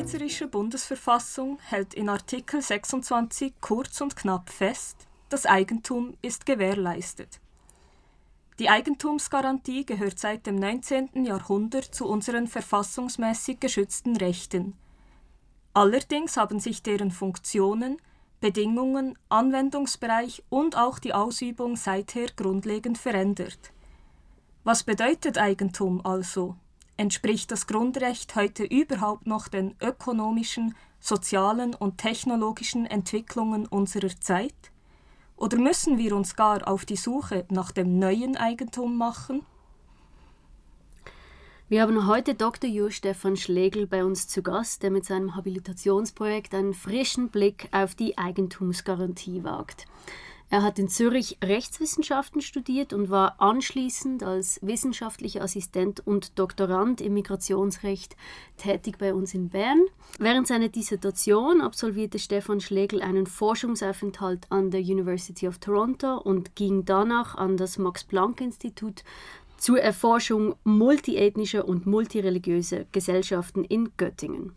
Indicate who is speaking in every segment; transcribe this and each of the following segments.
Speaker 1: schweizerische Bundesverfassung hält in Artikel 26 kurz und knapp fest, das Eigentum ist gewährleistet. Die Eigentumsgarantie gehört seit dem 19. Jahrhundert zu unseren verfassungsmäßig geschützten Rechten. Allerdings haben sich deren Funktionen, Bedingungen, Anwendungsbereich und auch die Ausübung seither grundlegend verändert. Was bedeutet Eigentum also? Entspricht das Grundrecht heute überhaupt noch den ökonomischen, sozialen und technologischen Entwicklungen unserer Zeit? Oder müssen wir uns gar auf die Suche nach dem neuen Eigentum machen?
Speaker 2: Wir haben heute Dr. Jur Stefan Schlegel bei uns zu Gast, der mit seinem Habilitationsprojekt einen frischen Blick auf die Eigentumsgarantie wagt. Er hat in Zürich Rechtswissenschaften studiert und war anschließend als wissenschaftlicher Assistent und Doktorand im Migrationsrecht tätig bei uns in Bern. Während seiner Dissertation absolvierte Stefan Schlegel einen Forschungsaufenthalt an der University of Toronto und ging danach an das Max-Planck-Institut zur Erforschung multiethnischer und multireligiöser Gesellschaften in Göttingen.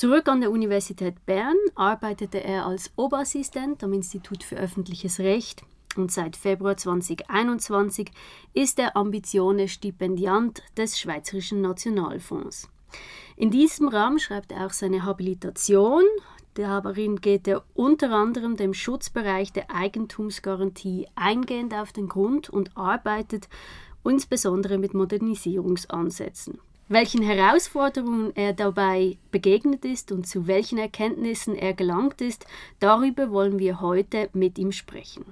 Speaker 2: Zurück an der Universität Bern arbeitete er als Oberassistent am Institut für öffentliches Recht und seit Februar 2021 ist er Ambitione Stipendiant des Schweizerischen Nationalfonds. In diesem Rahmen schreibt er auch seine Habilitation. Darin geht er unter anderem dem Schutzbereich der Eigentumsgarantie eingehend auf den Grund und arbeitet insbesondere mit Modernisierungsansätzen. Welchen Herausforderungen er dabei begegnet ist und zu welchen Erkenntnissen er gelangt ist, darüber wollen wir heute mit ihm sprechen.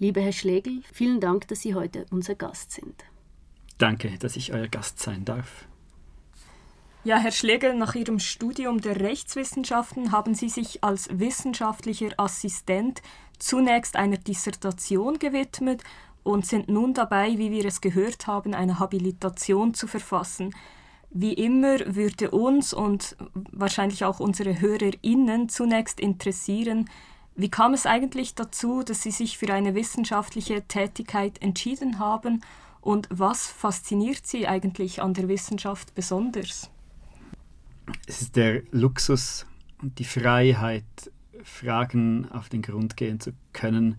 Speaker 2: Lieber Herr Schlegel, vielen Dank, dass Sie heute unser Gast sind.
Speaker 3: Danke, dass ich euer Gast sein darf.
Speaker 1: Ja, Herr Schlegel, nach Ihrem Studium der Rechtswissenschaften haben Sie sich als wissenschaftlicher Assistent zunächst einer Dissertation gewidmet und sind nun dabei, wie wir es gehört haben, eine Habilitation zu verfassen. Wie immer würde uns und wahrscheinlich auch unsere HörerInnen zunächst interessieren, wie kam es eigentlich dazu, dass Sie sich für eine wissenschaftliche Tätigkeit entschieden haben und was fasziniert Sie eigentlich an der Wissenschaft besonders?
Speaker 3: Es ist der Luxus und die Freiheit, Fragen auf den Grund gehen zu können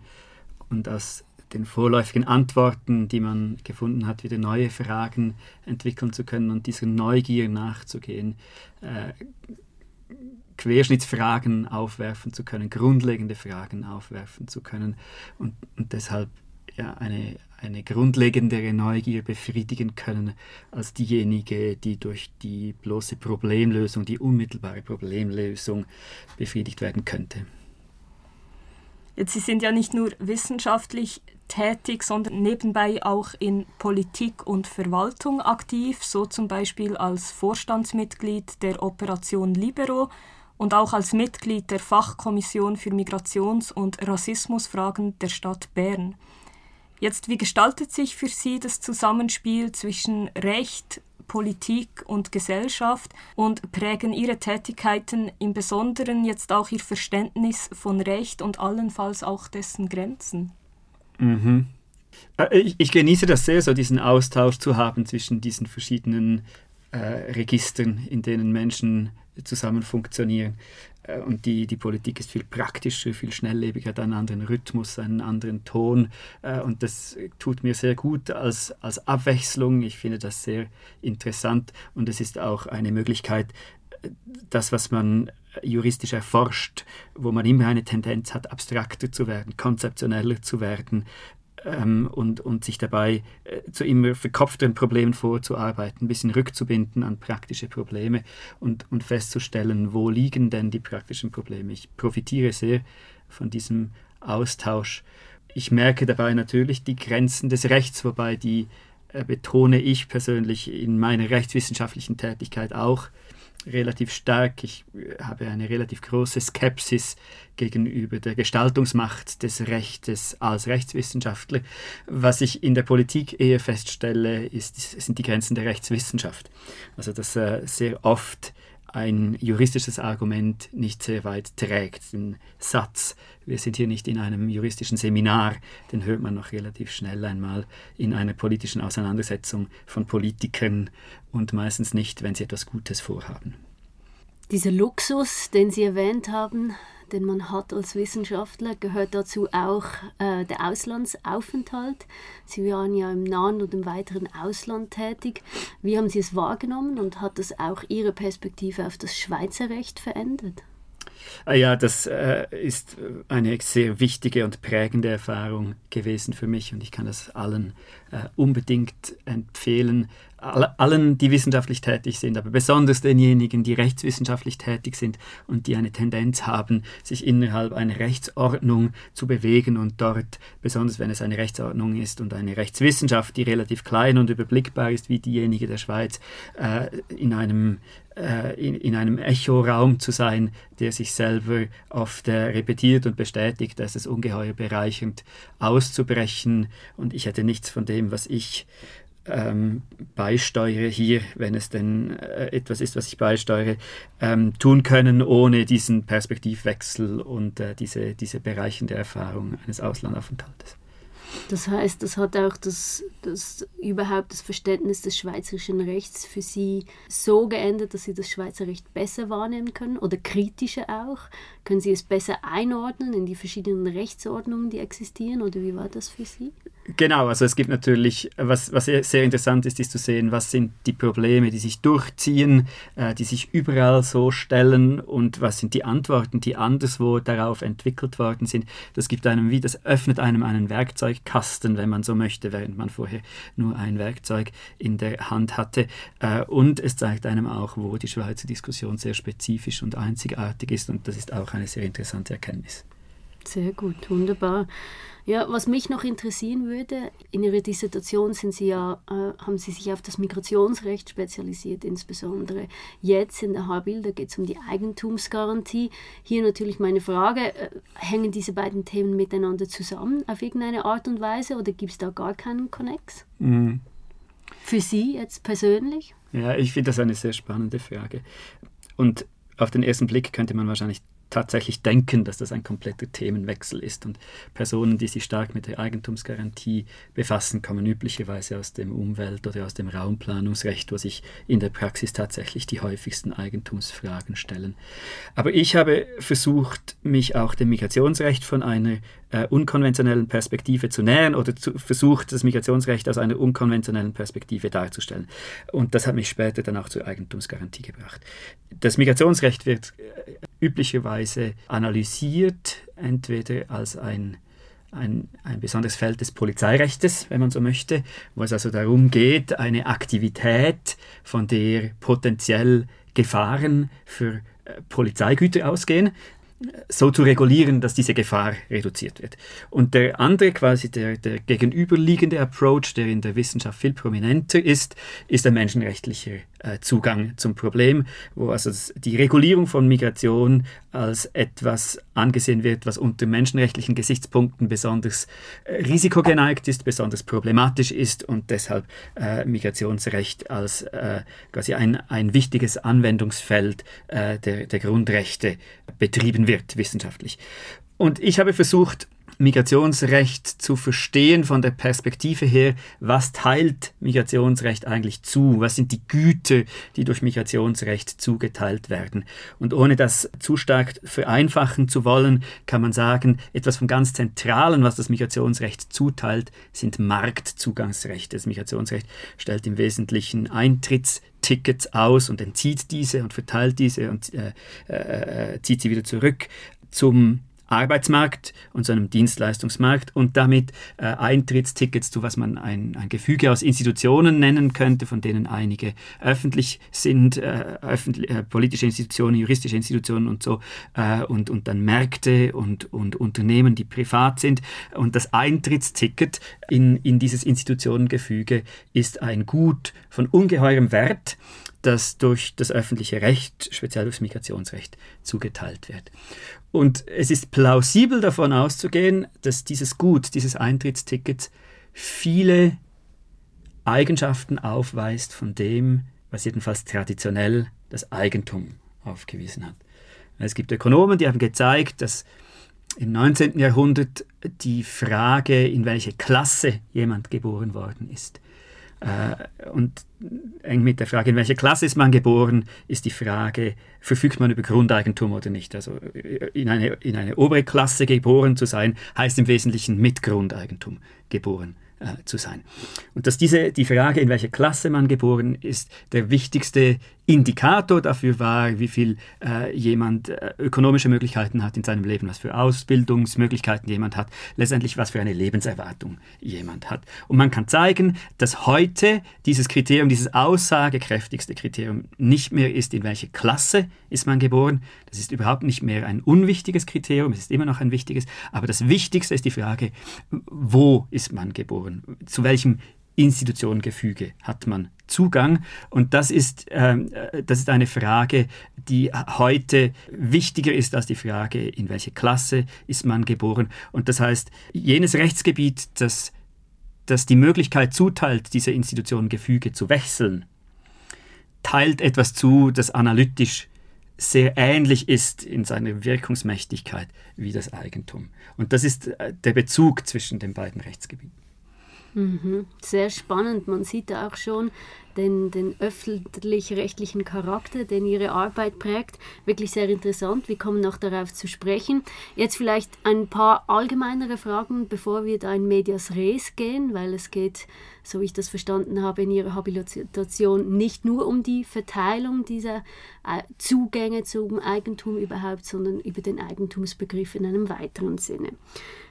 Speaker 3: und aus den vorläufigen Antworten, die man gefunden hat, wieder neue Fragen entwickeln zu können und dieser Neugier nachzugehen, äh, Querschnittsfragen aufwerfen zu können, grundlegende Fragen aufwerfen zu können und, und deshalb ja, eine, eine grundlegendere Neugier befriedigen können als diejenige, die durch die bloße Problemlösung, die unmittelbare Problemlösung befriedigt werden könnte.
Speaker 1: Jetzt, Sie sind ja nicht nur wissenschaftlich tätig, sondern nebenbei auch in Politik und Verwaltung aktiv, so zum Beispiel als Vorstandsmitglied der Operation Libero und auch als Mitglied der Fachkommission für Migrations- und Rassismusfragen der Stadt Bern. Jetzt, wie gestaltet sich für Sie das Zusammenspiel zwischen Recht, Politik und Gesellschaft und prägen Ihre Tätigkeiten im Besonderen jetzt auch Ihr Verständnis von Recht und allenfalls auch dessen Grenzen?
Speaker 3: Mhm. Äh, ich, ich, genieße das sehr, so diesen Austausch zu haben zwischen diesen verschiedenen äh, Registern, in denen Menschen zusammen funktionieren. Äh, und die, die Politik ist viel praktischer, viel schnelllebiger, hat einen anderen Rhythmus, einen anderen Ton. Äh, und das tut mir sehr gut als, als Abwechslung. Ich finde das sehr interessant und es ist auch eine Möglichkeit, das, was man juristisch erforscht, wo man immer eine Tendenz hat, abstrakter zu werden, konzeptioneller zu werden ähm, und, und sich dabei äh, zu immer verkopfteren Problemen vorzuarbeiten, ein bisschen rückzubinden an praktische Probleme und, und festzustellen, wo liegen denn die praktischen Probleme. Ich profitiere sehr von diesem Austausch. Ich merke dabei natürlich die Grenzen des Rechts, wobei die äh, betone ich persönlich in meiner rechtswissenschaftlichen Tätigkeit auch relativ stark. Ich äh, habe eine relativ große Skepsis gegenüber der Gestaltungsmacht des Rechtes als Rechtswissenschaftler. Was ich in der Politik eher feststelle, ist, sind die Grenzen der Rechtswissenschaft. Also dass äh, sehr oft ein juristisches Argument nicht sehr weit trägt. Den Satz, wir sind hier nicht in einem juristischen Seminar, den hört man noch relativ schnell einmal in einer politischen Auseinandersetzung von Politikern und meistens nicht, wenn sie etwas Gutes vorhaben.
Speaker 2: Dieser Luxus, den Sie erwähnt haben, den man hat als Wissenschaftler, gehört dazu auch äh, der Auslandsaufenthalt. Sie waren ja im nahen und im weiteren Ausland tätig. Wie haben Sie es wahrgenommen und hat das auch Ihre Perspektive auf das Schweizer Recht verändert?
Speaker 3: Ah ja, das äh, ist eine sehr wichtige und prägende Erfahrung gewesen für mich und ich kann das allen äh, unbedingt empfehlen, allen, die wissenschaftlich tätig sind, aber besonders denjenigen, die rechtswissenschaftlich tätig sind und die eine Tendenz haben, sich innerhalb einer Rechtsordnung zu bewegen und dort, besonders wenn es eine Rechtsordnung ist und eine Rechtswissenschaft, die relativ klein und überblickbar ist wie diejenige der Schweiz, äh, in einem äh, in, in, einem Echoraum zu sein, der sich selber oft äh, repetiert und bestätigt, dass es ungeheuer bereichernd auszubrechen. Und ich hätte nichts von dem, was ich ähm, beisteuere hier, wenn es denn äh, etwas ist, was ich beisteuere, ähm, tun können, ohne diesen Perspektivwechsel und äh, diese, diese bereichende Erfahrung eines Auslandaufenthaltes.
Speaker 2: Das heißt, das hat auch das, das überhaupt das Verständnis des schweizerischen Rechts für Sie so geändert, dass Sie das Schweizer Recht besser wahrnehmen können oder kritischer auch. Können Sie es besser einordnen in die verschiedenen Rechtsordnungen, die existieren oder wie war das für Sie?
Speaker 3: Genau, also es gibt natürlich, was, was sehr interessant ist, ist zu sehen, was sind die Probleme, die sich durchziehen, äh, die sich überall so stellen und was sind die Antworten, die anderswo darauf entwickelt worden sind. Das gibt einem wie, das öffnet einem einen Werkzeugkasten, wenn man so möchte, während man vorher nur ein Werkzeug in der Hand hatte. Äh, und es zeigt einem auch, wo die Schweizer Diskussion sehr spezifisch und einzigartig ist und das ist auch eine sehr interessante Erkenntnis.
Speaker 2: Sehr gut, wunderbar. Ja, was mich noch interessieren würde, in Ihrer Dissertation sind Sie ja, äh, haben Sie sich auf das Migrationsrecht spezialisiert, insbesondere jetzt in der Habil, da geht es um die Eigentumsgarantie. Hier natürlich meine Frage, äh, hängen diese beiden Themen miteinander zusammen auf irgendeine Art und Weise oder gibt es da gar keinen Connex? Mhm. Für Sie jetzt persönlich?
Speaker 3: Ja, ich finde das eine sehr spannende Frage. Und auf den ersten Blick könnte man wahrscheinlich tatsächlich denken, dass das ein kompletter Themenwechsel ist. Und Personen, die sich stark mit der Eigentumsgarantie befassen, kommen üblicherweise aus dem Umwelt- oder aus dem Raumplanungsrecht, wo sich in der Praxis tatsächlich die häufigsten Eigentumsfragen stellen. Aber ich habe versucht, mich auch dem Migrationsrecht von einer äh, unkonventionellen Perspektive zu nähern oder zu, versucht, das Migrationsrecht aus einer unkonventionellen Perspektive darzustellen. Und das hat mich später dann auch zur Eigentumsgarantie gebracht. Das Migrationsrecht wird äh, üblicherweise analysiert, entweder als ein ein, ein besonderes Feld des Polizeirechtes, wenn man so möchte, wo es also darum geht, eine Aktivität, von der potenziell Gefahren für äh, Polizeigüter ausgehen, so zu regulieren, dass diese Gefahr reduziert wird. Und der andere, quasi der, der gegenüberliegende Approach, der in der Wissenschaft viel prominenter ist, ist der menschenrechtliche Zugang zum Problem, wo also die Regulierung von Migration als etwas angesehen wird, was unter menschenrechtlichen Gesichtspunkten besonders äh, risikogeneigt ist, besonders problematisch ist und deshalb äh, Migrationsrecht als äh, quasi ein, ein wichtiges Anwendungsfeld äh, der, der Grundrechte betrieben wird wissenschaftlich. Und ich habe versucht, Migrationsrecht zu verstehen von der Perspektive her, was teilt Migrationsrecht eigentlich zu? Was sind die Güter, die durch Migrationsrecht zugeteilt werden? Und ohne das zu stark vereinfachen zu wollen, kann man sagen, etwas vom ganz Zentralen, was das Migrationsrecht zuteilt, sind Marktzugangsrechte. Das Migrationsrecht stellt im Wesentlichen Eintrittstickets aus und entzieht diese und verteilt diese und äh, äh, äh zieht sie wieder zurück zum Arbeitsmarkt und zu einem Dienstleistungsmarkt und damit äh, Eintrittstickets zu was man ein, ein Gefüge aus Institutionen nennen könnte, von denen einige öffentlich sind, äh, öffentlich, äh, politische Institutionen, juristische Institutionen und so, äh, und, und dann Märkte und, und Unternehmen, die privat sind. Und das Eintrittsticket in, in dieses Institutionengefüge ist ein Gut von ungeheurem Wert, das durch das öffentliche Recht, speziell durchs Migrationsrecht, zugeteilt wird. Und es ist plausibel davon auszugehen, dass dieses Gut, dieses Eintrittsticket viele Eigenschaften aufweist von dem, was jedenfalls traditionell das Eigentum aufgewiesen hat. Es gibt Ökonomen, die haben gezeigt, dass im 19. Jahrhundert die Frage, in welche Klasse jemand geboren worden ist, und eng mit der Frage, in welcher Klasse ist man geboren, ist die Frage, verfügt man über Grundeigentum oder nicht. Also in eine, in eine obere Klasse geboren zu sein, heißt im Wesentlichen mit Grundeigentum geboren äh, zu sein. Und dass diese, die Frage, in welcher Klasse man geboren ist, der wichtigste Indikator dafür war, wie viel äh, jemand äh, ökonomische Möglichkeiten hat in seinem Leben, was für Ausbildungsmöglichkeiten jemand hat, letztendlich was für eine Lebenserwartung jemand hat. Und man kann zeigen, dass heute dieses Kriterium, dieses aussagekräftigste Kriterium nicht mehr ist, in welche Klasse ist man geboren. Das ist überhaupt nicht mehr ein unwichtiges Kriterium, es ist immer noch ein wichtiges, aber das Wichtigste ist die Frage, wo ist man geboren, zu welchem Institutionengefüge hat man Zugang. Und das ist, ähm, äh, das ist eine Frage, die heute wichtiger ist als die Frage, in welche Klasse ist man geboren. Und das heißt, jenes Rechtsgebiet, das, das die Möglichkeit zuteilt, diese Institutionengefüge zu wechseln, teilt etwas zu, das analytisch sehr ähnlich ist in seiner Wirkungsmächtigkeit wie das Eigentum. Und das ist äh, der Bezug zwischen den beiden Rechtsgebieten.
Speaker 2: Mhm. Sehr spannend. Man sieht da auch schon den, den öffentlich-rechtlichen Charakter, den Ihre Arbeit prägt. Wirklich sehr interessant. Wir kommen noch darauf zu sprechen. Jetzt vielleicht ein paar allgemeinere Fragen, bevor wir da in Medias Res gehen, weil es geht, so wie ich das verstanden habe, in Ihrer Habilitation nicht nur um die Verteilung dieser äh, Zugänge zum Eigentum überhaupt, sondern über den Eigentumsbegriff in einem weiteren Sinne.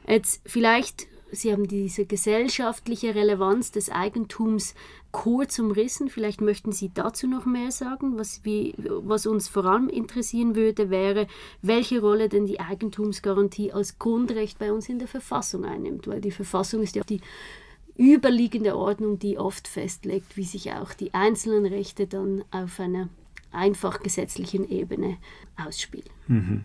Speaker 2: Jetzt vielleicht Sie haben diese gesellschaftliche Relevanz des Eigentums kurz umrissen. Vielleicht möchten Sie dazu noch mehr sagen. Was, wie, was uns vor allem interessieren würde, wäre, welche Rolle denn die Eigentumsgarantie als Grundrecht bei uns in der Verfassung einnimmt. Weil die Verfassung ist ja die überliegende Ordnung, die oft festlegt, wie sich auch die einzelnen Rechte dann auf einer einfach gesetzlichen Ebene ausspielen. Mhm.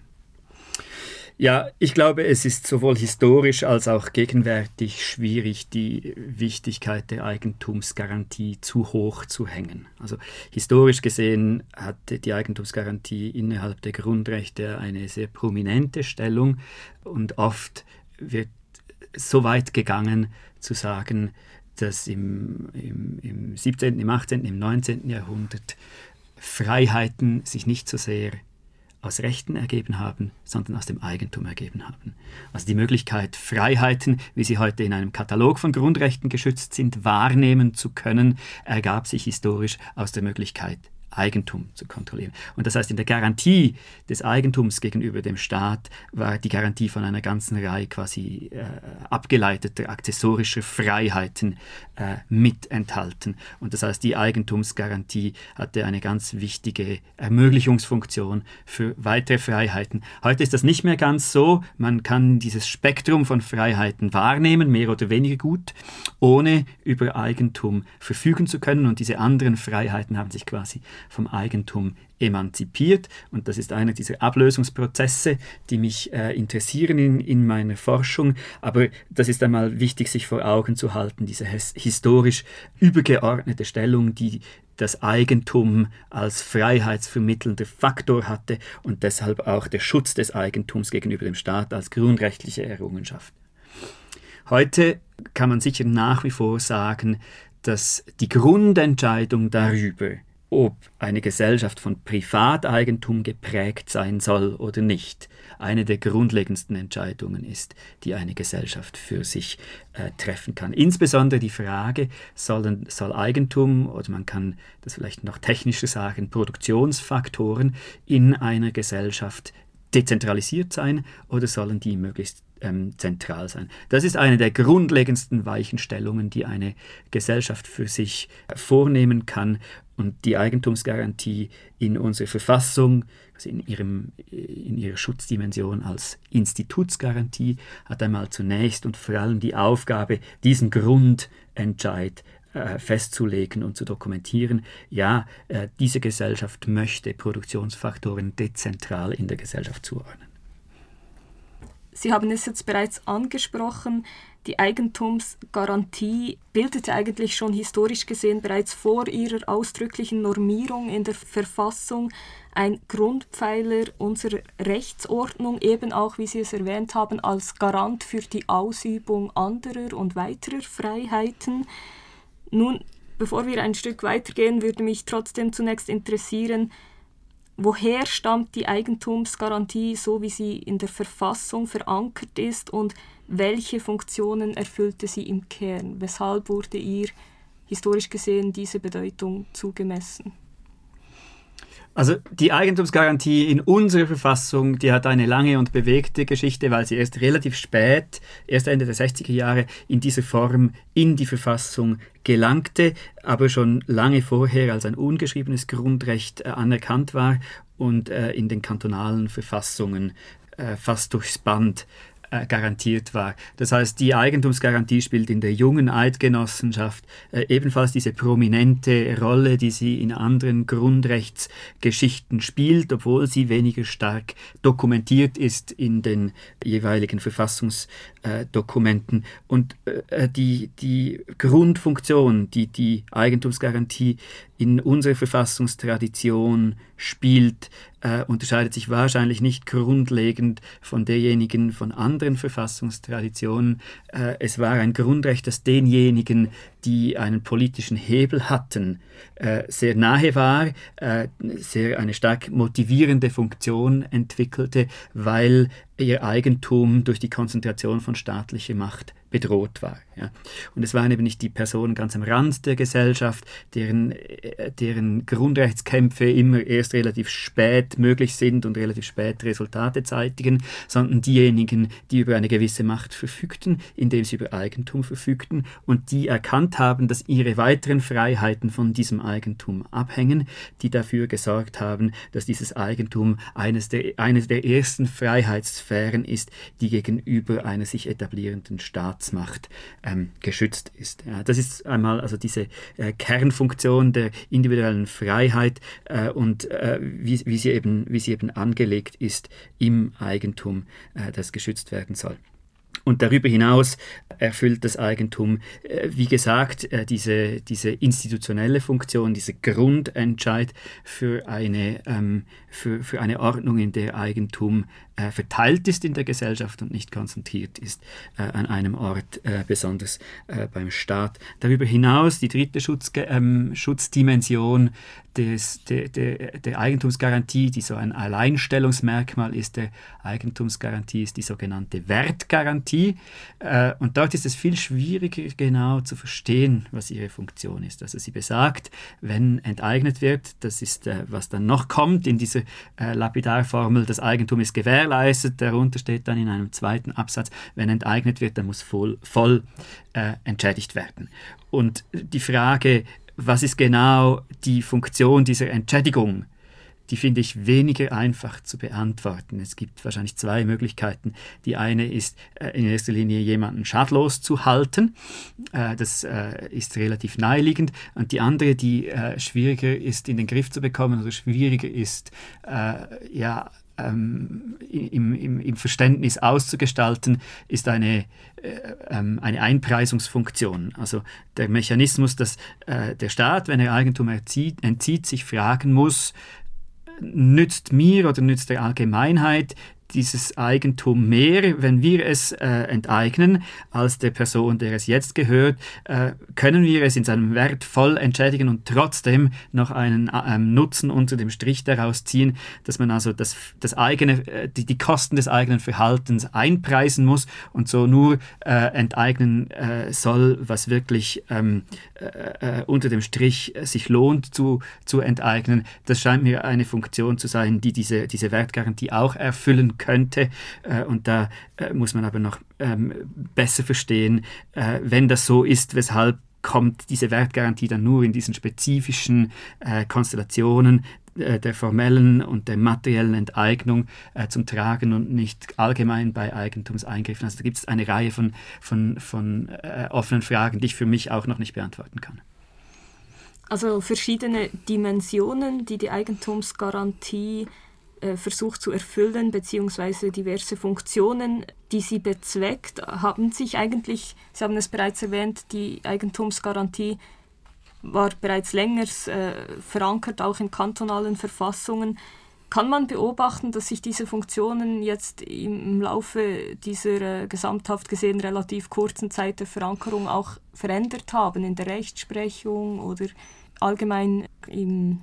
Speaker 3: Ja, ich glaube, es ist sowohl historisch als auch gegenwärtig schwierig, die Wichtigkeit der Eigentumsgarantie zu hoch zu hängen. Also historisch gesehen hatte die Eigentumsgarantie innerhalb der Grundrechte eine sehr prominente Stellung und oft wird so weit gegangen zu sagen, dass im, im, im 17., im 18., im 19. Jahrhundert Freiheiten sich nicht so sehr aus Rechten ergeben haben, sondern aus dem Eigentum ergeben haben. Also die Möglichkeit, Freiheiten, wie sie heute in einem Katalog von Grundrechten geschützt sind, wahrnehmen zu können, ergab sich historisch aus der Möglichkeit, Eigentum zu kontrollieren. Und das heißt, in der Garantie des Eigentums gegenüber dem Staat war die Garantie von einer ganzen Reihe quasi äh, abgeleiteter accessorischer Freiheiten äh, mit enthalten. Und das heißt, die Eigentumsgarantie hatte eine ganz wichtige Ermöglichungsfunktion für weitere Freiheiten. Heute ist das nicht mehr ganz so. Man kann dieses Spektrum von Freiheiten wahrnehmen, mehr oder weniger gut, ohne über Eigentum verfügen zu können. Und diese anderen Freiheiten haben sich quasi vom Eigentum emanzipiert. Und das ist einer dieser Ablösungsprozesse, die mich äh, interessieren in, in meiner Forschung. Aber das ist einmal wichtig, sich vor Augen zu halten, diese historisch übergeordnete Stellung, die das Eigentum als freiheitsvermittelnder Faktor hatte und deshalb auch der Schutz des Eigentums gegenüber dem Staat als grundrechtliche Errungenschaft. Heute kann man sicher nach wie vor sagen, dass die Grundentscheidung darüber, ob eine Gesellschaft von Privateigentum geprägt sein soll oder nicht, eine der grundlegendsten Entscheidungen ist, die eine Gesellschaft für sich äh, treffen kann. Insbesondere die Frage, sollen, soll Eigentum oder man kann das vielleicht noch technischer sagen, Produktionsfaktoren in einer Gesellschaft dezentralisiert sein oder sollen die möglichst ähm, zentral sein. Das ist eine der grundlegendsten Weichenstellungen, die eine Gesellschaft für sich vornehmen kann und die Eigentumsgarantie in unserer Verfassung, also in, ihrem, in ihrer Schutzdimension als Institutsgarantie, hat einmal zunächst und vor allem die Aufgabe, diesen Grundentscheid äh, festzulegen und zu dokumentieren, ja, äh, diese Gesellschaft möchte Produktionsfaktoren dezentral in der Gesellschaft zuordnen.
Speaker 1: Sie haben es jetzt bereits angesprochen, die Eigentumsgarantie bildete eigentlich schon historisch gesehen bereits vor ihrer ausdrücklichen Normierung in der Verfassung ein Grundpfeiler unserer Rechtsordnung, eben auch, wie Sie es erwähnt haben, als Garant für die Ausübung anderer und weiterer Freiheiten. Nun bevor wir ein Stück weitergehen, würde mich trotzdem zunächst interessieren, woher stammt die Eigentumsgarantie, so wie sie in der Verfassung verankert ist und welche Funktionen erfüllte sie im Kern? Weshalb wurde ihr historisch gesehen diese Bedeutung zugemessen?
Speaker 3: Also die Eigentumsgarantie in unserer Verfassung, die hat eine lange und bewegte Geschichte, weil sie erst relativ spät, erst Ende der 60er Jahre, in dieser Form in die Verfassung gelangte, aber schon lange vorher als ein ungeschriebenes Grundrecht äh, anerkannt war und äh, in den kantonalen Verfassungen äh, fast durchs Band äh, garantiert war. Das heißt, die Eigentumsgarantie spielt in der jungen Eidgenossenschaft äh, ebenfalls diese prominente Rolle, die sie in anderen Grundrechtsgeschichten spielt, obwohl sie weniger stark dokumentiert ist in den jeweiligen Verfassungsdokumenten. Und äh, die, die Grundfunktion, die die Eigentumsgarantie in unserer Verfassungstradition spielt, äh, unterscheidet sich wahrscheinlich nicht grundlegend von derjenigen von anderen Verfassungstraditionen. Äh, es war ein Grundrecht, das denjenigen, die einen politischen Hebel hatten, äh, sehr nahe war, äh, sehr eine stark motivierende Funktion entwickelte, weil ihr Eigentum durch die Konzentration von staatlicher Macht bedroht war. Ja. Und es waren eben nicht die Personen ganz am Rand der Gesellschaft, deren, äh, deren Grundrechtskämpfe immer erst relativ spät möglich sind und relativ spät Resultate zeitigen, sondern diejenigen, die über eine gewisse Macht verfügten, indem sie über Eigentum verfügten und die erkannt haben, dass ihre weiteren Freiheiten von diesem Eigentum abhängen, die dafür gesorgt haben, dass dieses Eigentum eines der, eines der ersten Freiheitssphären ist, die gegenüber einer sich etablierenden Staatsmacht ähm, geschützt ist. Ja, das ist einmal also diese äh, Kernfunktion der individuellen Freiheit äh, und äh, wie, wie, sie eben, wie sie eben angelegt ist im Eigentum, äh, das geschützt werden soll. Und darüber hinaus erfüllt das Eigentum, äh, wie gesagt, äh, diese, diese institutionelle Funktion, dieser Grundentscheid für eine, ähm, für, für eine Ordnung, in der Eigentum äh, verteilt ist in der Gesellschaft und nicht konzentriert ist an einem Ort, besonders beim Staat. Darüber hinaus die dritte Schutz, ähm, Schutzdimension des, der, der, der Eigentumsgarantie, die so ein Alleinstellungsmerkmal ist der Eigentumsgarantie, ist die sogenannte Wertgarantie. Äh, und dort ist es viel schwieriger genau zu verstehen, was ihre Funktion ist. Also sie besagt, wenn enteignet wird, das ist, äh, was dann noch kommt in dieser Lapidarformel, das Eigentum ist gewährleistet. Darunter steht dann in einem zweiten Absatz, wenn enteignet wird, dann muss voll, voll äh, entschädigt werden. Und die Frage, was ist genau die Funktion dieser Entschädigung? Die finde ich weniger einfach zu beantworten. Es gibt wahrscheinlich zwei Möglichkeiten. Die eine ist äh, in erster Linie jemanden schadlos zu halten. Äh, das äh, ist relativ naheliegend. Und die andere, die schwieriger ist in den Griff zu bekommen oder schwieriger ist, ja, ähm, im, im, im, Verständnis auszugestalten, ist eine, äh, ähm, eine Einpreisungsfunktion. Also der Mechanismus, dass der Staat, wenn er Eigentum erzieht, entzieht, sich fragen muss, nützt mir oder nützt der Allgemeinheit dieses Eigentum mehr, wenn wir es äh, enteignen, als der Person, der es jetzt gehört, äh, können wir es in seinem Wert voll entschädigen und trotzdem noch einen äh, Nutzen unter dem Strich daraus ziehen, dass man also das, das eigene, äh, die, die Kosten des eigenen Verhaltens einpreisen muss und so nur äh, enteignen äh, soll, was wirklich ähm, unter dem Strich sich lohnt zu, zu enteignen. Das scheint mir eine Funktion zu sein, die diese, diese Wertgarantie auch erfüllen könnte. Äh, und da äh, muss man aber noch ähm, besser verstehen, äh, wenn das so ist, weshalb kommt diese Wertgarantie dann nur in diesen spezifischen Konstellationen der formellen und der materiellen Enteignung äh, zum Tragen und nicht allgemein bei Eigentumseingriffen. Also da gibt es eine Reihe von, von, von äh, offenen Fragen, die ich für mich auch noch nicht beantworten kann.
Speaker 1: Also verschiedene Dimensionen, die die Eigentumsgarantie äh, versucht zu erfüllen, beziehungsweise diverse Funktionen, die sie bezweckt, haben sich eigentlich, Sie haben es bereits erwähnt, die Eigentumsgarantie war bereits länger äh, verankert, auch in kantonalen Verfassungen. kann man beobachten, dass sich diese Funktionen jetzt im Laufe dieser äh, gesamthaft gesehen relativ kurzen Zeit der Verankerung auch verändert haben in der Rechtsprechung oder allgemein im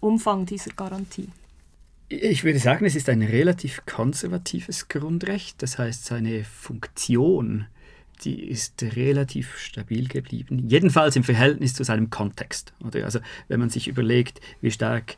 Speaker 1: Umfang dieser Garantie?
Speaker 3: Ich würde sagen, es ist ein relativ konservatives Grundrecht. Das heißt, seine Funktion, die ist relativ stabil geblieben. Jedenfalls im Verhältnis zu seinem Kontext. Oder? Also wenn man sich überlegt, wie stark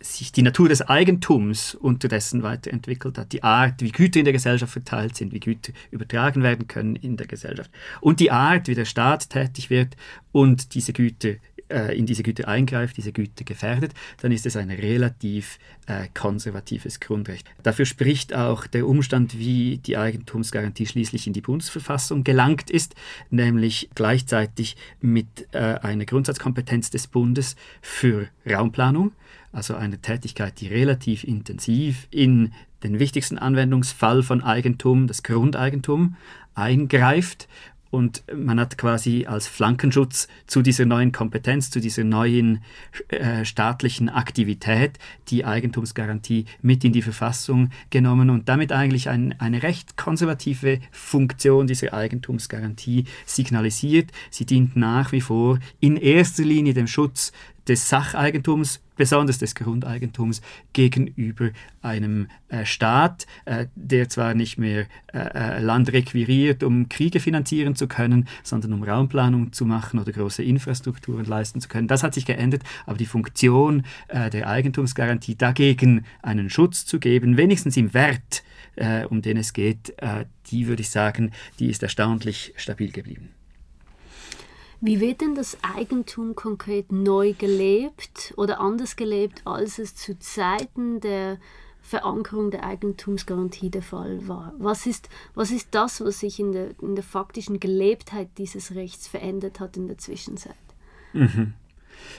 Speaker 3: sich die Natur des Eigentums unterdessen weiterentwickelt hat, die Art, wie Güter in der Gesellschaft verteilt sind, wie Güter übertragen werden können in der Gesellschaft und die Art, wie der Staat tätig wird und diese Güter äh, in diese Güter eingreift, diese Güter gefährdet, dann ist es ein relativ äh, konservatives Grundrecht. Dafür spricht auch der Umstand, wie die Eigentumsgarantie schließlich in die Bundesverfassung gelangt ist, nämlich gleichzeitig mit äh, einer Grundsatzkompetenz des Bundes für Raumplanung, also eine Tätigkeit, die relativ intensiv in den wichtigsten Anwendungsfall von Eigentum, das Grundeigentum, eingreift und man hat quasi als Flankenschutz zu dieser neuen Kompetenz, zu dieser neuen äh, staatlichen Aktivität die Eigentumsgarantie mit in die Verfassung genommen und damit eigentlich ein, eine recht konservative Funktion dieser Eigentumsgarantie signalisiert. Sie dient nach wie vor in erster Linie dem Schutz des Sacheigentums, besonders des Grundeigentums, gegenüber einem äh, Staat, äh, der zwar nicht mehr äh, äh, Land requiriert, um Kriege finanzieren zu können, sondern um Raumplanung zu machen oder große Infrastrukturen leisten zu können. Das hat sich geändert, aber die Funktion äh, der Eigentumsgarantie dagegen einen Schutz zu geben, wenigstens im Wert, äh, um den es geht, die würde ich sagen, die ist erstaunlich stabil geblieben.
Speaker 2: Wie wird denn das Eigentum konkret neu gelebt oder anders gelebt, als es zu Zeiten der Verankerung der Eigentumsgarantie der Fall war? Was ist, was ist das, was sich in der, in der faktischen Gelebtheit dieses Rechts verändert hat in der Zwischenzeit?
Speaker 3: Mhm.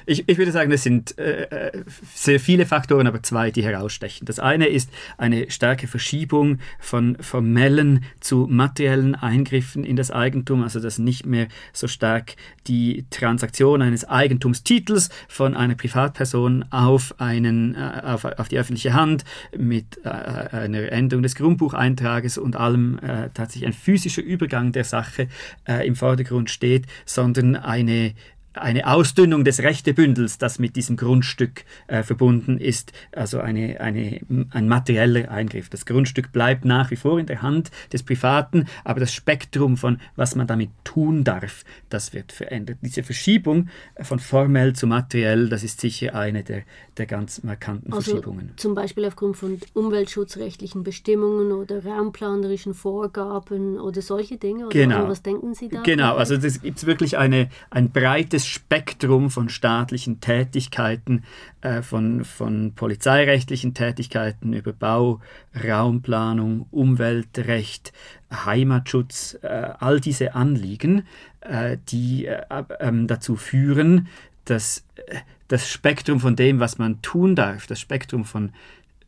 Speaker 3: Ich, ich würde sagen, es sind äh, äh, sehr viele Faktoren, aber zwei, die herausstechen. Das eine ist eine starke Verschiebung von formellen zu materiellen Eingriffen in das Eigentum, also dass nicht mehr so stark die Transaktion eines Eigentumstitels von einer Privatperson auf, einen, äh, auf, auf die öffentliche Hand mit äh, einer Änderung des Grundbucheintrages und allem äh, tatsächlich ein physischer Übergang der Sache äh, im Vordergrund steht, sondern eine eine Ausdünnung des Rechtebündels, das mit diesem Grundstück äh, verbunden ist, also eine, eine, ein materieller Eingriff. Das Grundstück bleibt nach wie vor in der Hand des Privaten, aber das Spektrum von was man damit tun darf, das wird verändert. Diese Verschiebung von formell zu materiell, das ist sicher eine der, der ganz markanten also Verschiebungen.
Speaker 2: Zum Beispiel aufgrund von umweltschutzrechtlichen Bestimmungen oder raumplanerischen Vorgaben oder solche Dinge? Oder
Speaker 3: genau.
Speaker 2: Was denken Sie da?
Speaker 3: Genau, also es gibt wirklich eine, ein breites Spektrum von staatlichen Tätigkeiten, äh, von, von polizeirechtlichen Tätigkeiten über Bau, Raumplanung, Umweltrecht, Heimatschutz, äh, all diese Anliegen, äh, die äh, ähm, dazu führen, dass äh, das Spektrum von dem, was man tun darf, das Spektrum von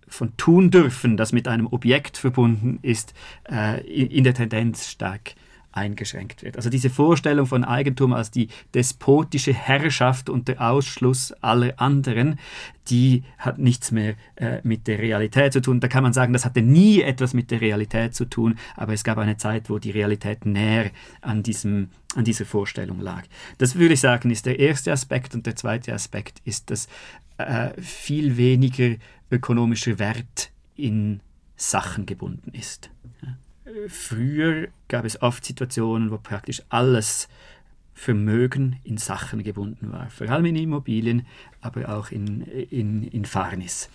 Speaker 3: von tun dürfen, das mit einem Objekt verbunden ist, äh, in der Tendenz stark eingeschränkt wird. Also diese Vorstellung von Eigentum als die despotische Herrschaft und der Ausschluss aller anderen, die hat nichts mehr äh, mit der Realität zu tun. Da kann man sagen, das hatte nie etwas mit der Realität zu tun, aber es gab eine Zeit, wo die Realität näher an, diesem, an dieser Vorstellung lag. Das würde ich sagen, ist der erste Aspekt und der zweite Aspekt ist, dass äh, viel weniger ökonomischer Wert in Sachen gebunden ist. Ja. Früher gab es oft Situationen, wo praktisch alles Vermögen in Sachen gebunden war, vor allem in Immobilien, aber auch in, in, in Farnis.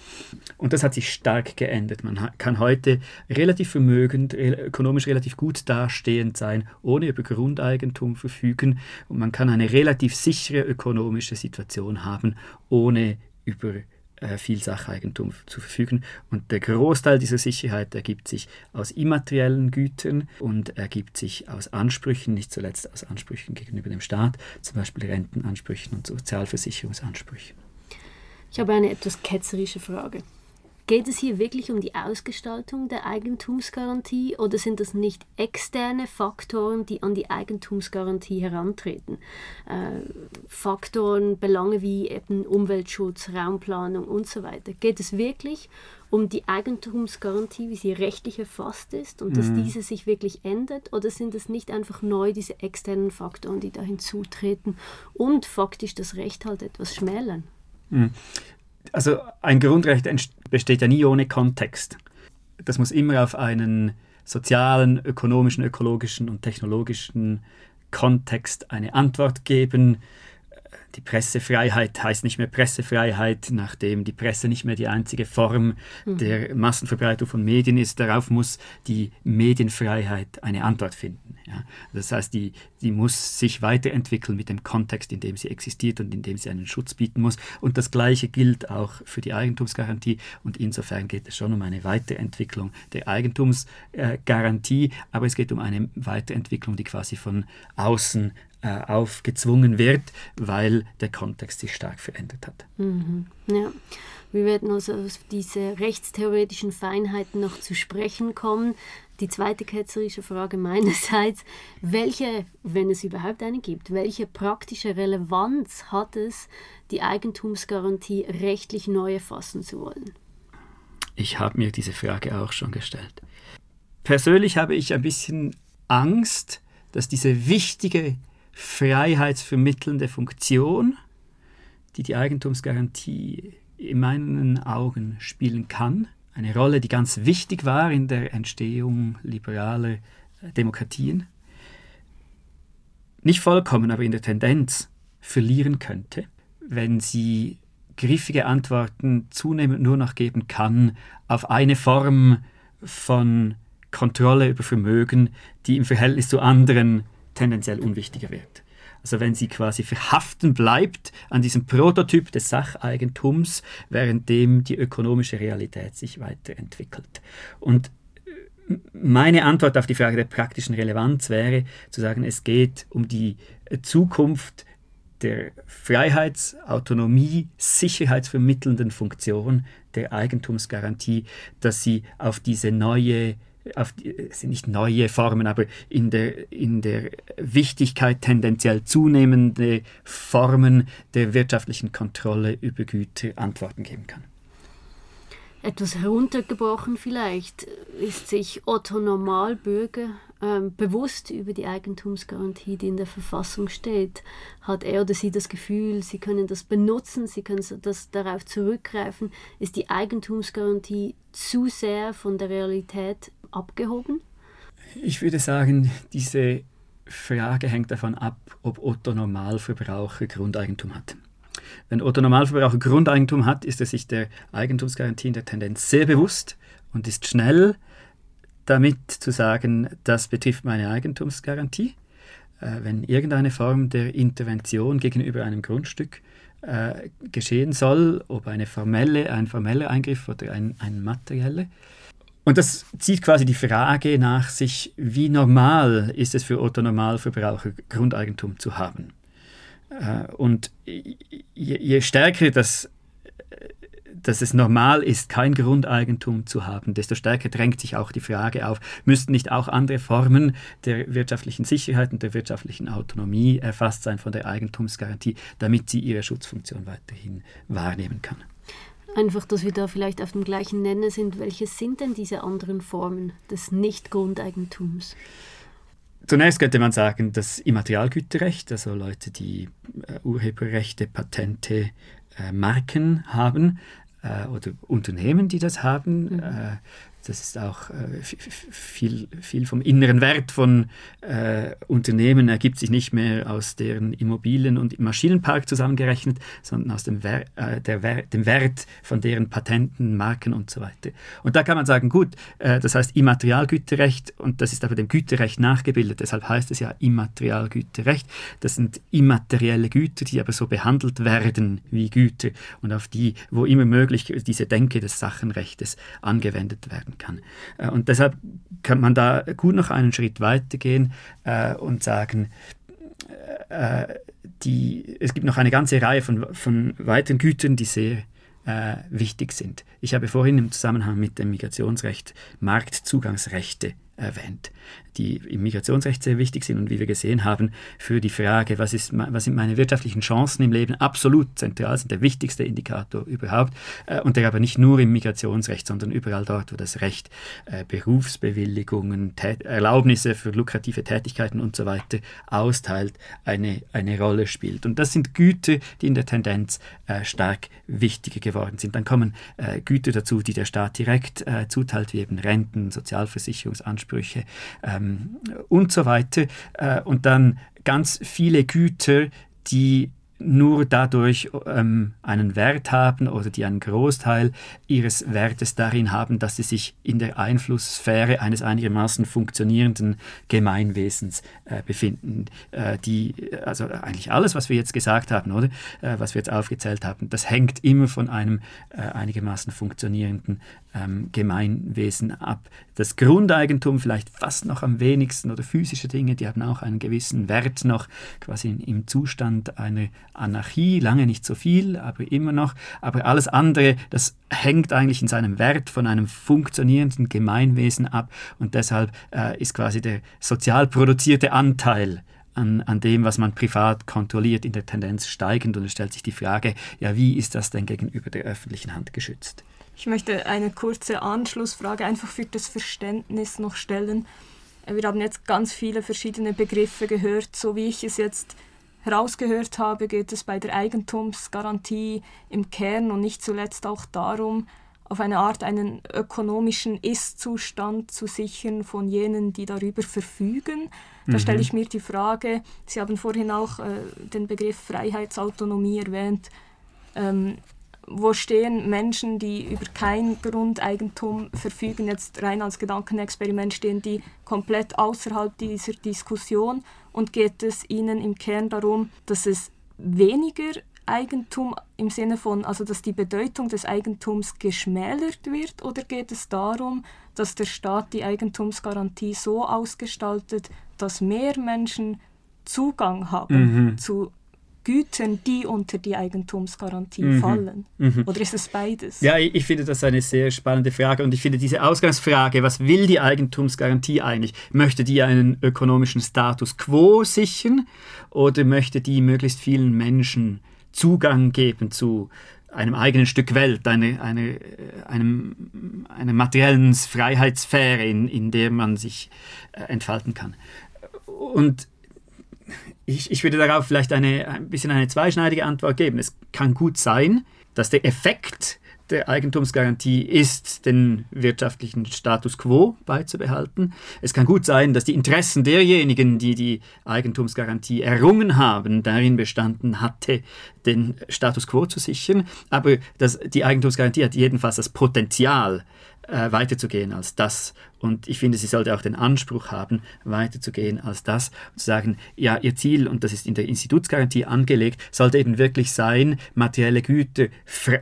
Speaker 3: Und das hat sich stark geändert. Man kann heute relativ vermögend, ökonomisch relativ gut dastehend sein, ohne über Grundeigentum verfügen und man kann eine relativ sichere ökonomische Situation haben, ohne über äh, viel Sacheigentum zu verfügen. Und der Großteil dieser Sicherheit ergibt sich aus immateriellen Gütern und ergibt sich aus Ansprüchen, nicht zuletzt aus Ansprüchen gegenüber dem Staat, zum Beispiel Rentenansprüchen und Sozialversicherungsansprüchen.
Speaker 2: Ich habe eine etwas ketzerische Frage. Geht es hier wirklich um die Ausgestaltung der Eigentumsgarantie oder sind das nicht externe Faktoren, die an die Eigentumsgarantie herantreten? Äh, Faktoren, Belange wie eben Umweltschutz, Raumplanung und so weiter. Geht es wirklich um die Eigentumsgarantie, wie sie rechtlich erfasst ist und dass mhm. diese sich wirklich ändert? Oder sind es nicht einfach neu diese externen Faktoren, die da hinzutreten und faktisch das Recht halt etwas schmälern?
Speaker 3: Mhm also ein Grundrecht besteht ja nie ohne Kontext. Das muss immer auf einen sozialen, ökonomischen, ökologischen und technologischen Kontext eine Antwort geben die Pressefreiheit heißt nicht mehr Pressefreiheit, nachdem die Presse nicht mehr die einzige Form mhm. der Massenverbreitung von Medien ist. Darauf muss die Medienfreiheit eine Antwort finden. Ja. Das heißt, die, die muss sich weiterentwickeln mit dem Kontext, in dem sie existiert und in dem sie einen Schutz bieten muss. Und das Gleiche gilt auch für die Eigentumsgarantie. Und insofern geht es schon um eine Weiterentwicklung der Eigentumsgarantie, aber es geht um eine Weiterentwicklung, die quasi von außen äh, aufgezwungen wird, weil der Kontext sich stark verändert hat.
Speaker 2: Mhm. Ja. Wir werden also auf diese rechtstheoretischen Feinheiten noch zu sprechen kommen. Die zweite ketzerische Frage meinerseits, welche, wenn es überhaupt eine gibt, welche praktische Relevanz hat es, die Eigentumsgarantie rechtlich neu erfassen zu wollen?
Speaker 3: Ich habe mir diese Frage auch schon gestellt. Persönlich habe ich ein bisschen Angst, dass diese wichtige freiheitsvermittelnde Funktion, die die Eigentumsgarantie in meinen Augen spielen kann. Eine Rolle, die ganz wichtig war in der Entstehung liberaler Demokratien. Nicht vollkommen, aber in der Tendenz verlieren könnte, wenn sie griffige Antworten zunehmend nur noch geben kann auf eine Form von Kontrolle über Vermögen, die im Verhältnis zu anderen tendenziell unwichtiger wird. Also wenn sie quasi verhaften bleibt an diesem Prototyp des Sacheigentums, währenddem die ökonomische Realität sich weiterentwickelt. Und äh, meine Antwort auf die Frage der praktischen Relevanz wäre zu sagen, es geht um die Zukunft der Freiheits-, Autonomie-, sicherheitsvermittelnden Funktion der Eigentumsgarantie, dass sie auf diese neue auf die, sind nicht neue Formen, aber in der, in der Wichtigkeit tendenziell zunehmende Formen der wirtschaftlichen Kontrolle über Güter Antworten geben kann.
Speaker 2: Etwas heruntergebrochen vielleicht ist sich Otto Normalbürger ähm, bewusst über die Eigentumsgarantie, die in der Verfassung steht. Hat er oder sie das Gefühl, sie können das benutzen, sie können das darauf zurückgreifen? Ist die Eigentumsgarantie zu sehr von der Realität abgehoben?
Speaker 3: Ich würde sagen, diese Frage hängt davon ab, ob Otto Normalverbraucher Grundeigentum hat. Wenn Otto Normalverbraucher Grundeigentum hat, ist er sich der Eigentumsgarantie in der Tendenz sehr bewusst und ist schnell damit zu sagen, das betrifft meine Eigentumsgarantie. Äh, wenn irgendeine Form der Intervention gegenüber einem Grundstück äh, geschehen soll, ob eine formelle, ein formeller Eingriff oder ein, ein materieller, und das zieht quasi die Frage nach sich, wie normal ist es für Otto Normalverbraucher, Grundeigentum zu haben. Äh, und je, stärker das, dass es normal ist, kein Grundeigentum zu haben, desto stärker drängt sich auch die Frage auf, müssten nicht auch andere Formen der wirtschaftlichen Sicherheit und der wirtschaftlichen Autonomie erfasst sein von der Eigentumsgarantie, damit sie ihre Schutzfunktion weiterhin wahrnehmen kann.
Speaker 2: Einfach, dass wir da vielleicht auf dem gleichen Nenner sind. Welche sind denn diese anderen Formen des Nicht-Grundeigentums?
Speaker 3: Zunächst könnte man sagen, das Immaterialgüterrecht, also Leute, die äh, Urheberrechte, Patente, äh, Marken haben äh, oder Unternehmen, die das haben, mhm. Das ist auch äh, viel, viel vom inneren Wert von äh, Unternehmen ergibt sich nicht mehr aus deren Immobilien und Maschinenpark zusammengerechnet, sondern aus dem, Wer äh, Wer dem Wert von deren Patenten, Marken und so weiter. Und da kann man sagen, gut, äh, das heißt Immaterialgüterrecht und das ist aber dem Güterrecht nachgebildet, deshalb heißt es ja Immaterialgüterrecht. Das sind immaterielle Güter, die aber so behandelt werden wie Güter und auf die, wo immer möglich, diese Denke des Sachenrechtes angewendet werden kann. Äh, und deshalb kann man da gut noch einen Schritt weitergehen äh, und sagen, äh, die, es gibt noch eine ganze Reihe von, von weiteren Gütern, die sehr wichtig sind. Ich habe vorhin im Zusammenhang mit dem Migrationsrecht Marktzugangsrechte erwähnt die im Migrationsrecht sehr wichtig sind und wie wir gesehen haben, für die Frage, was, ist, was sind meine wirtschaftlichen Chancen im Leben, absolut zentral sind, der wichtigste Indikator überhaupt äh, und der aber nicht nur im Migrationsrecht, sondern überall dort, wo das Recht äh, Berufsbewilligungen, Erlaubnisse für lukrative Tätigkeiten und so weiter austeilt, eine, eine Rolle spielt. Und das sind Güter, die in der Tendenz äh, stark wichtiger geworden sind. Dann kommen Güter dazu, die der Staat direkt zuteilt, wie eben Renten, Sozialversicherungsansprüche, ähm, ähm, und so weiter. Äh, und dann ganz viele Güter, die nur dadurch ähm, einen Wert haben oder die einen Großteil ihres Wertes darin haben, dass sie sich in der Einflusssphäre eines einigermaßen funktionierenden Gemeinwesens äh, befinden. Äh, die, also eigentlich alles, was wir jetzt gesagt haben, oder äh, was wir jetzt aufgezählt haben, das hängt immer von einem äh, einigermaßen funktionierenden ähm, Gemeinwesen ab. Das Grundeigentum vielleicht fast noch am wenigsten oder physische Dinge, die haben auch einen gewissen Wert noch quasi im Zustand einer Anarchie, lange nicht so viel, aber immer noch. Aber alles andere, das hängt eigentlich in seinem Wert von einem funktionierenden Gemeinwesen ab und deshalb äh, ist quasi der sozial produzierte Anteil an, an dem, was man privat kontrolliert, in der Tendenz steigend und es stellt sich die Frage, ja, wie ist das denn gegenüber der öffentlichen Hand geschützt?
Speaker 1: Ich möchte eine kurze Anschlussfrage einfach für das Verständnis noch stellen. Wir haben jetzt ganz viele verschiedene Begriffe gehört, so wie ich es jetzt herausgehört habe, geht es bei der Eigentumsgarantie im Kern und nicht zuletzt auch darum, auf eine Art einen ökonomischen Ist-Zustand zu sichern von jenen, die darüber verfügen. Da mhm. stelle ich mir die Frage, Sie haben vorhin auch äh, den Begriff Freiheitsautonomie erwähnt. Ähm, wo stehen Menschen, die über kein Grundeigentum verfügen, jetzt rein als Gedankenexperiment, stehen die komplett außerhalb dieser Diskussion und geht es ihnen im Kern darum, dass es weniger Eigentum im Sinne von, also dass die Bedeutung des Eigentums geschmälert wird oder geht es darum, dass der Staat die Eigentumsgarantie so ausgestaltet, dass mehr Menschen Zugang haben mhm. zu Gütern, die unter die Eigentumsgarantie mhm. fallen? Mhm. Oder ist es beides?
Speaker 3: Ja, ich, ich finde das eine sehr spannende Frage und ich finde diese Ausgangsfrage, was will die Eigentumsgarantie eigentlich? Möchte die einen ökonomischen Status quo sichern oder möchte die möglichst vielen Menschen Zugang geben zu einem eigenen Stück Welt, eine, eine, einem, einer materiellen Freiheitssphäre, in, in der man sich äh, entfalten kann. Und ich, ich würde darauf vielleicht eine, ein bisschen eine zweischneidige Antwort geben. Es kann gut sein, dass der Effekt der Eigentumsgarantie ist, den wirtschaftlichen Status quo beizubehalten. Es kann gut sein, dass die Interessen derjenigen, die die Eigentumsgarantie errungen haben, darin bestanden hatte, den Status quo zu sichern. Aber das, die Eigentumsgarantie hat jedenfalls das Potenzial, äh, weiterzugehen als das, und ich finde, sie sollte auch den Anspruch haben, weiterzugehen als das und zu sagen, ja, ihr Ziel, und das ist in der Institutsgarantie angelegt, sollte eben wirklich sein, materielle Güter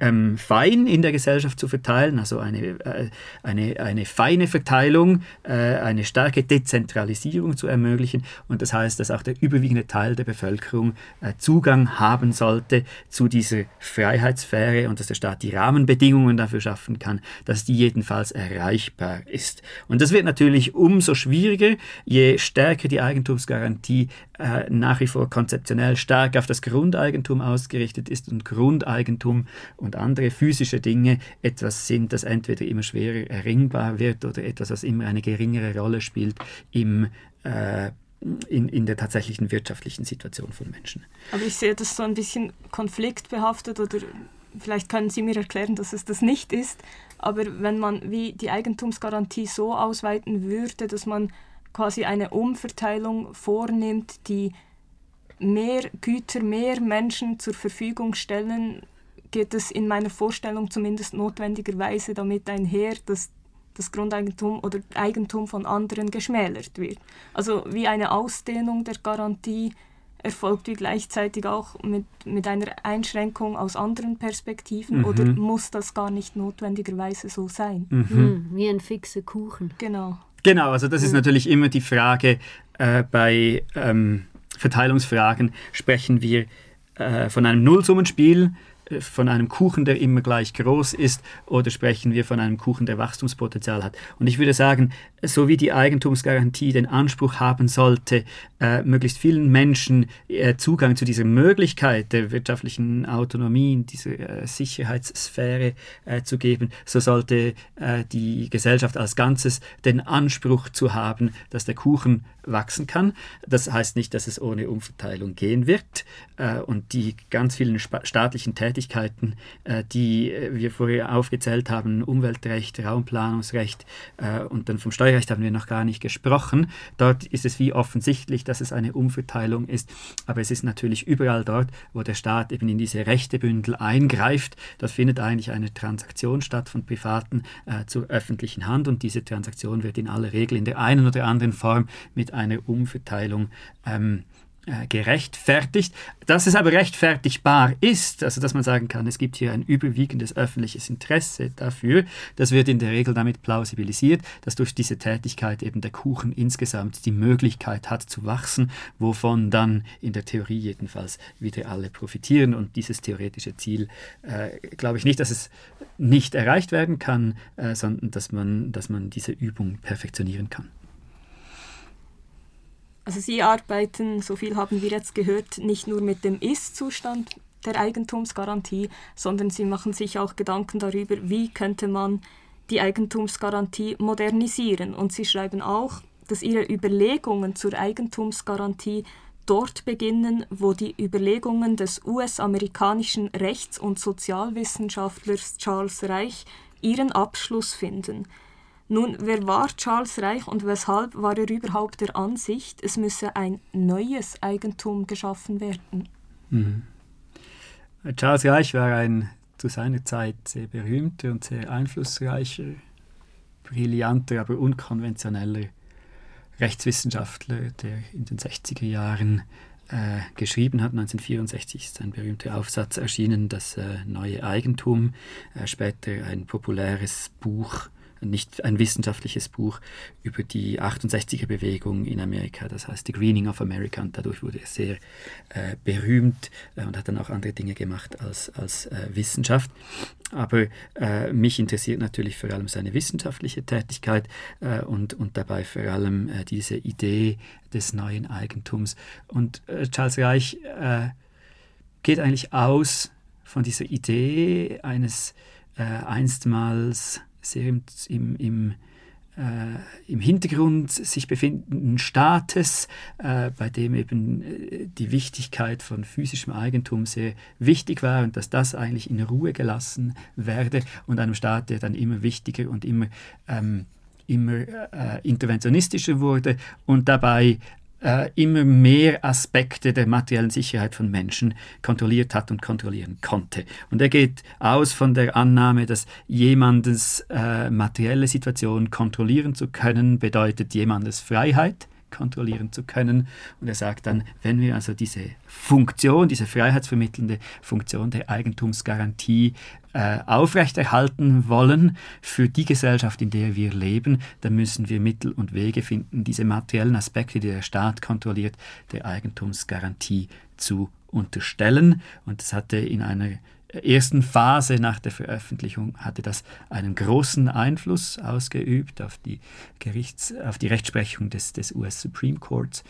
Speaker 3: ähm, fein in der Gesellschaft zu verteilen, also eine, äh, eine, eine feine Verteilung, äh, eine starke Dezentralisierung zu ermöglichen. Und das heißt, dass auch der überwiegende Teil der Bevölkerung äh, Zugang haben sollte zu dieser Freiheitssphäre und dass der Staat die Rahmenbedingungen dafür schaffen kann, dass die jedenfalls erreichbar ist. Und das wird natürlich umso schwieriger, je stärker die Eigentumsgarantie äh, nach wie vor konzeptionell stark auf das Grundeigentum ausgerichtet ist und Grundeigentum und andere physische Dinge etwas sind, das entweder immer schwerer erringbar wird oder etwas, was immer eine geringere Rolle spielt im äh, in, in der tatsächlichen wirtschaftlichen Situation von Menschen.
Speaker 1: Aber ich sehe das so ein bisschen konfliktbehaftet oder vielleicht können Sie mir erklären, dass es das nicht ist, aber wenn man wie die Eigentumsgarantie so ausweiten würde, dass man quasi eine Umverteilung vornimmt, die mehr Güter, mehr Menschen zur Verfügung stellen, geht es in meiner Vorstellung zumindest notwendigerweise damit einher, dass das Grundeigentum oder Eigentum von anderen geschmälert wird. Also wie eine Ausdehnung der Garantie erfolgt wie gleichzeitig auch mit, mit einer Einschränkung aus anderen Perspektiven mhm. oder muss das gar nicht notwendigerweise so sein?
Speaker 2: Mhm. Hm, wie ein fixer Kuchen.
Speaker 1: Genau.
Speaker 3: Genau, also das ist natürlich immer die Frage, äh, bei ähm, Verteilungsfragen sprechen wir äh, von einem Nullsummenspiel von einem Kuchen, der immer gleich groß ist, oder sprechen wir von einem Kuchen, der Wachstumspotenzial hat? Und ich würde sagen, so wie die Eigentumsgarantie den Anspruch haben sollte, äh, möglichst vielen Menschen äh, Zugang zu dieser Möglichkeit der wirtschaftlichen Autonomie, dieser äh, Sicherheitssphäre äh, zu geben, so sollte äh, die Gesellschaft als Ganzes den Anspruch zu haben, dass der Kuchen wachsen kann. Das heißt nicht, dass es ohne Umverteilung gehen wird. Äh, und die ganz vielen staatlichen Tätigkeiten, äh, die wir vorher aufgezählt haben, Umweltrecht, Raumplanungsrecht äh, und dann vom Steuerrecht haben wir noch gar nicht gesprochen. Dort ist es wie offensichtlich, dass es eine Umverteilung ist. Aber es ist natürlich überall dort, wo der Staat eben in diese Rechtebündel eingreift. Dort findet eigentlich eine Transaktion statt von privaten zur öffentlichen Hand und diese Transaktion wird in aller Regel in der einen oder anderen Form mit einer Umverteilung ähm, äh, gerechtfertigt. Dass es aber rechtfertigbar ist, also dass man sagen kann, es gibt hier ein überwiegendes öffentliches Interesse dafür, das wird in der Regel damit plausibilisiert, dass durch diese Tätigkeit eben der Kuchen insgesamt die Möglichkeit hat zu wachsen, wovon dann in der Theorie jedenfalls wieder alle profitieren. Und dieses theoretische Ziel äh, glaube ich nicht, dass es nicht erreicht werden kann, äh, sondern dass man, dass man diese Übung perfektionieren kann.
Speaker 1: Also Sie arbeiten, so viel haben wir jetzt gehört, nicht nur mit dem Ist-Zustand der Eigentumsgarantie, sondern Sie machen sich auch Gedanken darüber, wie könnte man die Eigentumsgarantie modernisieren. Und Sie schreiben auch, dass Ihre Überlegungen zur Eigentumsgarantie dort beginnen, wo die Überlegungen des US-amerikanischen Rechts- und Sozialwissenschaftlers Charles Reich ihren Abschluss finden – nun, wer war Charles Reich und weshalb war er überhaupt der Ansicht, es müsse ein neues Eigentum geschaffen werden? Mhm.
Speaker 3: Charles Reich war ein zu seiner Zeit sehr berühmter und sehr einflussreicher, brillanter, aber unkonventioneller Rechtswissenschaftler, der in den 60er Jahren äh, geschrieben hat. 1964 ist ein berühmter Aufsatz erschienen, das äh, neue Eigentum, äh, später ein populäres Buch nicht ein wissenschaftliches Buch über die 68er-Bewegung in Amerika, das heißt The Greening of America. Und dadurch wurde er sehr äh, berühmt äh, und hat dann auch andere Dinge gemacht als, als äh, Wissenschaft. Aber äh, mich interessiert natürlich vor allem seine wissenschaftliche Tätigkeit äh, und, und dabei vor allem äh, diese Idee des neuen Eigentums. Und Charles Reich geht eigentlich aus von dieser Idee eines einstmals sehr im, im, im, äh, im Hintergrund sich befindenden Staates, äh, bei dem eben äh, die Wichtigkeit von physischem Eigentum sehr wichtig war und dass das eigentlich in Ruhe gelassen werde und einem Staat, der dann immer wichtiger und immer ähm, immer äh, interventionistischer wurde und dabei äh, immer mehr Aspekte der materiellen Sicherheit von Menschen kontrolliert hat und kontrollieren konnte. Und er geht aus von der Annahme, dass jemandes äh, materielle Situation kontrollieren zu können, bedeutet jemandes Freiheit kontrollieren zu können. Und er sagt dann, wenn wir also diese Funktion, diese freiheitsvermittelnde Funktion der Eigentumsgarantie äh, aufrechterhalten wollen für die Gesellschaft, in der wir leben, dann müssen wir Mittel und Wege finden, diese materiellen Aspekte, die der Staat kontrolliert, der Eigentumsgarantie zu unterstellen. Und das hatte in einer ersten Phase nach der Veröffentlichung hatte das einen großen Einfluss ausgeübt auf die, Gerichts-, auf die Rechtsprechung des, des US Supreme Courts.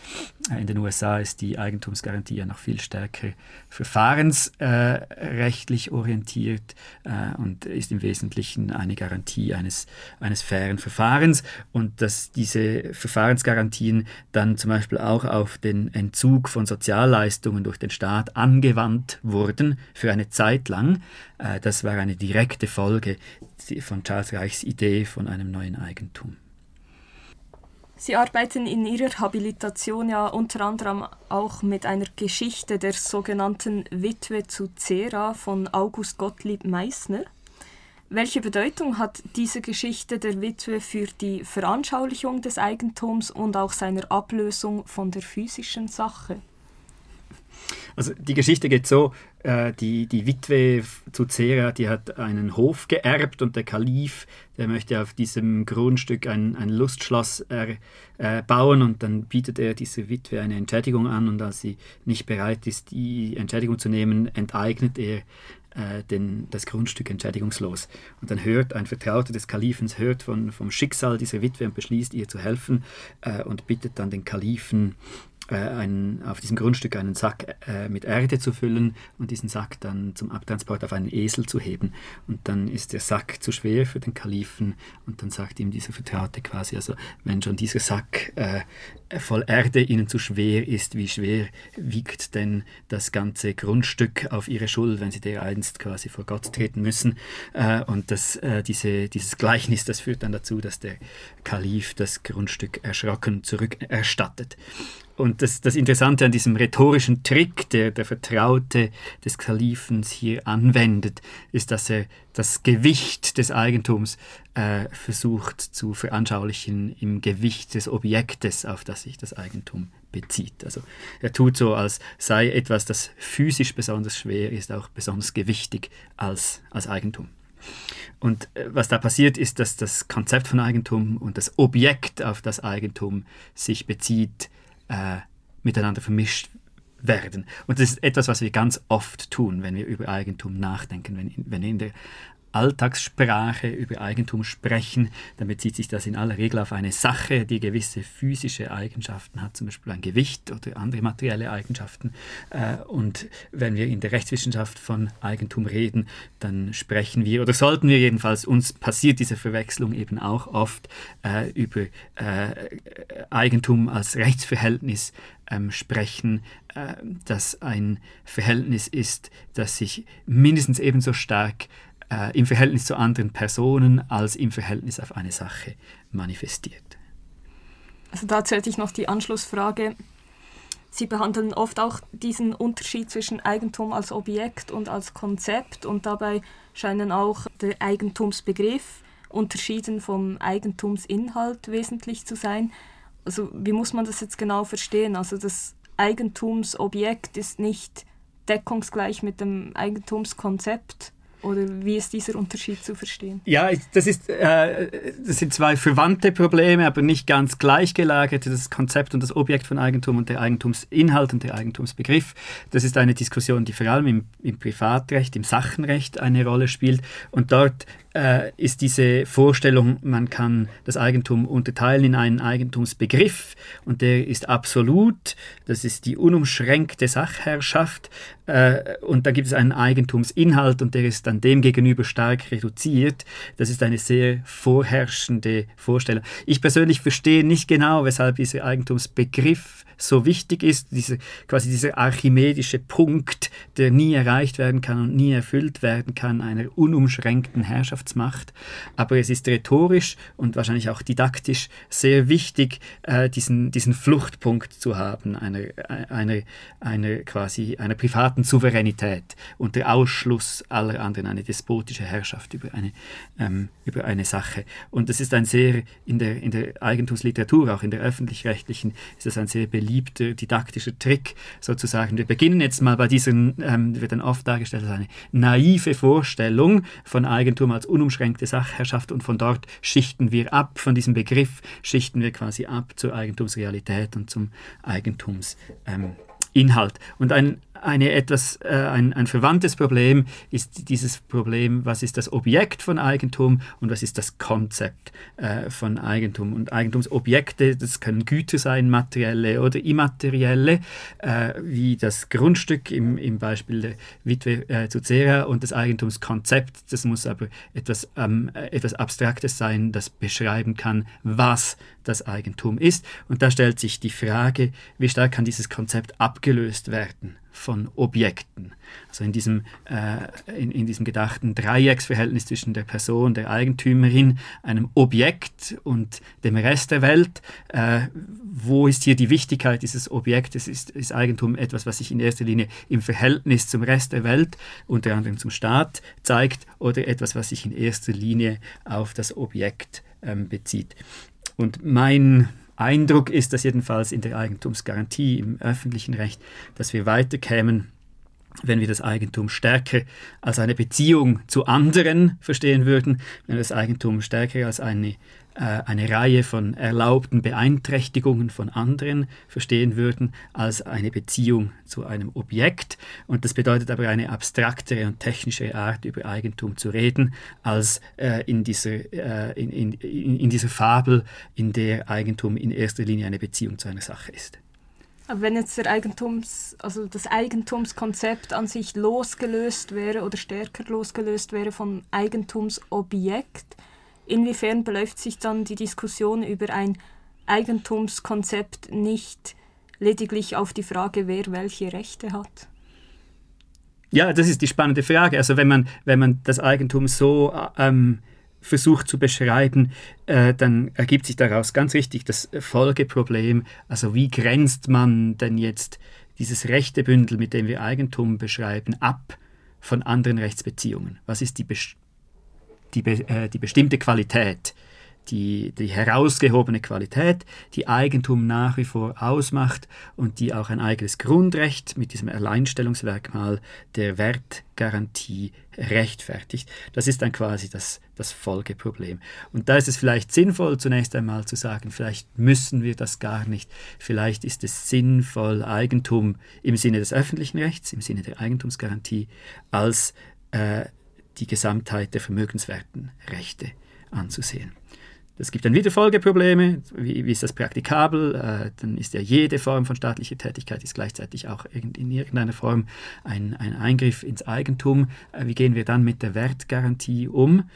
Speaker 3: Äh, in den USA ist die Eigentumsgarantie ja noch viel stärker verfahrensrechtlich orientiert äh, und ist im Wesentlichen eine Garantie eines, eines fairen Verfahrens und dass diese Verfahrensgarantien dann zum Beispiel auch auf den Entzug von Sozialleistungen durch den Staat angewandt wurden für eine Zeit lang lang. Äh, das war eine direkte Folge von Charles Reichs Idee von einem neuen Eigentum.
Speaker 1: Sie arbeiten in Ihrer Habilitation ja unter anderem auch mit einer Geschichte der sogenannten Witwe zu Zera von August Gottlieb Meissner. Welche Bedeutung hat diese Geschichte der Witwe für die Veranschaulichung des Eigentums und auch seiner Ablösung von der physischen Sache?
Speaker 3: Also die Geschichte geht so, äh, die, die Witwe zu Zera, die hat einen Hof geerbt und der Kalif, der möchte auf diesem Grundstück ein, ein Lustschloss er, äh, bauen und dann bietet er dieser Witwe eine Entschädigung an und als sie nicht bereit ist, die Entschädigung zu nehmen, enteignet er äh, den, das Grundstück entschädigungslos. Und dann hört ein Vertrauter des Kalifens hört von, vom Schicksal dieser Witwe und beschließt, ihr zu helfen äh, und bittet dann den Kalifen, einen, auf diesem Grundstück einen Sack äh, mit Erde zu füllen und diesen Sack dann zum Abtransport auf einen Esel zu heben. Und dann ist der Sack zu schwer für den Kalifen und dann sagt ihm dieser Vertraute quasi, also wenn schon dieser Sack äh, voll Erde ihnen zu schwer ist, wie schwer wiegt denn das ganze Grundstück auf ihre Schuld, wenn sie dereinst quasi vor Gott treten müssen. Äh, und das, äh, diese, dieses Gleichnis, das führt dann dazu, dass der Kalif das Grundstück erschrocken zurückerstattet. Und das, das Interessante an diesem rhetorischen Trick, der der Vertraute des Kalifens hier anwendet, ist, dass er das Gewicht des Eigentums äh, versucht zu veranschaulichen im Gewicht des Objektes, auf das sich das Eigentum bezieht. Also er tut so, als sei etwas, das physisch besonders schwer ist, auch besonders gewichtig als, als Eigentum. Und äh, was da passiert, ist, dass das Konzept von Eigentum und das Objekt, auf das Eigentum sich bezieht, äh, miteinander vermischt werden. Und das ist etwas, was wir ganz oft tun, wenn wir über Eigentum nachdenken, wenn, wenn in der Alltagssprache über Eigentum sprechen, dann bezieht sich das in aller Regel auf eine Sache, die gewisse physische Eigenschaften hat, zum Beispiel ein Gewicht oder andere materielle Eigenschaften. Äh, und wenn wir in der Rechtswissenschaft von Eigentum reden, dann sprechen wir, oder sollten wir jedenfalls, uns passiert diese Verwechslung eben auch oft äh, über äh, Eigentum als Rechtsverhältnis ähm, sprechen, dass ein Verhältnis ist, das sich mindestens ebenso stark äh, im Verhältnis zu anderen Personen als im Verhältnis auf eine Sache manifestiert.
Speaker 1: Also dazu hätte ich noch die Anschlussfrage. Sie behandeln oft auch diesen Unterschied zwischen Eigentum als Objekt und als Konzept und dabei scheinen auch der Eigentumsbegriff unterschieden vom Eigentumsinhalt wesentlich zu sein. Also wie muss man das jetzt genau verstehen? Also das Eigentumsobjekt ist nicht deckungsgleich mit dem Eigentumskonzept oder wie ist dieser Unterschied zu verstehen?
Speaker 3: Ja, das, ist, äh, das sind zwei verwandte Probleme, aber nicht ganz gleichgelagerte. Das Konzept und das Objekt von Eigentum und der Eigentumsinhalt und der Eigentumsbegriff. Das ist eine Diskussion, die vor allem im, im Privatrecht, im Sachenrecht eine Rolle spielt. Und dort äh, ist diese Vorstellung, man kann das Eigentum unterteilen in einen Eigentumsbegriff und der ist absolut, das ist die unumschränkte Sachherrschaft äh, und dann gibt es einen Eigentumsinhalt und der ist dann dem gegenüber stark reduziert. Das ist eine sehr vorherrschende Vorstellung. Ich persönlich verstehe nicht genau, weshalb dieser Eigentumsbegriff so wichtig ist, diese, quasi dieser archimedische Punkt, der nie erreicht werden kann und nie erfüllt werden kann, einer unumschränkten Herrschaftsmacht. Aber es ist rhetorisch und wahrscheinlich auch didaktisch sehr wichtig, äh, diesen, diesen Fluchtpunkt zu haben, einer, einer, einer quasi einer privaten Souveränität und der Ausschluss aller anderen, eine despotische Herrschaft über eine, ähm, über eine Sache. Und das ist ein sehr, in der, in der Eigentumsliteratur, auch in der öffentlich-rechtlichen, ist das ein sehr beliebter didaktischer Trick sozusagen. Wir beginnen jetzt mal bei diesen, ähm, wird dann oft dargestellt als eine naive Vorstellung von Eigentum als unumschränkte Sachherrschaft und von dort schichten wir ab, von diesem Begriff schichten wir quasi ab zur Eigentumsrealität und zum Eigentumsinhalt. Ähm, und ein eine etwas, äh, ein, ein verwandtes Problem ist dieses Problem, was ist das Objekt von Eigentum und was ist das Konzept äh, von Eigentum. Und Eigentumsobjekte, das können Güter sein, materielle oder immaterielle, äh, wie das Grundstück im, im Beispiel der Witwe äh, zu Zera und das Eigentumskonzept, das muss aber etwas, ähm, etwas Abstraktes sein, das beschreiben kann, was das Eigentum ist. Und da stellt sich die Frage, wie stark kann dieses Konzept abgelöst werden von Objekten. Also in diesem, äh, in, in, diesem gedachten Dreiecksverhältnis zwischen der Person, der Eigentümerin, einem Objekt und dem Rest der Welt. Äh, wo ist hier die Wichtigkeit dieses Objektes? Ist, ist Eigentum etwas, was sich in erster Linie im Verhältnis zum Rest der Welt, unter anderem zum Staat, zeigt, oder etwas, was sich in erster Linie auf das Objekt ähm, bezieht? Und mein Eindruck ist das jedenfalls in der Eigentumsgarantie im öffentlichen Recht, dass wir weiterkämen, wenn wir das Eigentum stärker als eine Beziehung zu anderen verstehen würden, wenn wir das Eigentum stärker als eine eine Reihe von erlaubten Beeinträchtigungen von anderen verstehen würden als eine Beziehung zu einem Objekt. Und das bedeutet aber eine abstraktere und technischere Art, über Eigentum zu reden, als äh, in, dieser, äh, in, in, in dieser Fabel, in der Eigentum in erster Linie eine Beziehung zu einer Sache ist.
Speaker 1: Aber wenn jetzt der Eigentums, also das Eigentumskonzept an sich losgelöst wäre oder stärker losgelöst wäre vom Eigentumsobjekt, inwiefern beläuft sich dann die Diskussion über ein Eigentumskonzept nicht lediglich auf die Frage, wer welche Rechte hat?
Speaker 3: Ja, das ist die spannende Frage. Also wenn man, wenn man das Eigentum so ähm, versucht zu beschreiben, äh, dann ergibt sich daraus ganz richtig das Folgeproblem. Also wie grenzt man denn jetzt dieses Rechtebündel, mit dem wir Eigentum beschreiben, ab von anderen Rechtsbeziehungen? Was ist die, die, äh, die bestimmte Qualität die, die herausgehobene Qualität, die Eigentum nach wie vor ausmacht und die auch ein eigenes Grundrecht mit diesem Alleinstellungsmerkmal der Wertgarantie rechtfertigt. Das ist dann quasi das, das Folgeproblem. Und da ist es vielleicht sinnvoll, zunächst einmal zu sagen, vielleicht müssen wir das gar nicht. Vielleicht ist es sinnvoll, Eigentum im Sinne des öffentlichen Rechts, im Sinne der Eigentumsgarantie, als äh, die Gesamtheit der vermögenswerten Rechte anzusehen. Es gibt dann wieder Folgeprobleme. Wie, wie ist das praktikabel? Äh, dann ist ja jede Form von staatlicher Tätigkeit ist gleichzeitig auch in irgendeiner Form ein, ein Eingriff ins Eigentum. Äh, wie gehen wir dann mit der Wertgarantie um?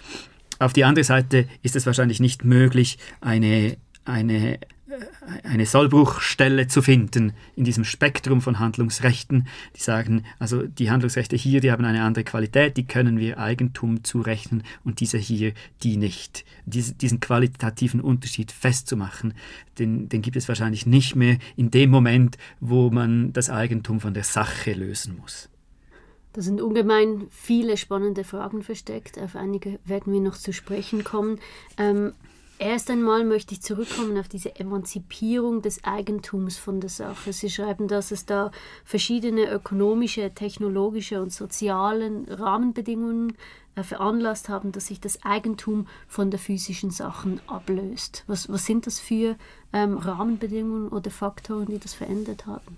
Speaker 3: Auf die andere Seite ist es wahrscheinlich nicht möglich, eine, eine eine Sollbruchstelle zu finden in diesem Spektrum von Handlungsrechten, die sagen, also die Handlungsrechte hier, die haben eine andere Qualität, die können wir Eigentum zurechnen und diese hier, die nicht. Dies, diesen qualitativen Unterschied festzumachen, den, den gibt es wahrscheinlich nicht mehr in dem Moment, wo man das Eigentum von der Sache lösen muss.
Speaker 2: Da sind ungemein viele spannende Fragen versteckt. Auf einige werden wir noch zu sprechen kommen. Ähm, Erst einmal möchte ich zurückkommen auf diese Emanzipierung des Eigentums von der Sache. Sie schreiben, dass es da verschiedene ökonomische, technologische und sozialen Rahmenbedingungen äh, veranlasst haben, dass sich das Eigentum von der physischen Sachen ablöst. Was, was sind das für ähm, Rahmenbedingungen oder Faktoren, die das verändert haben?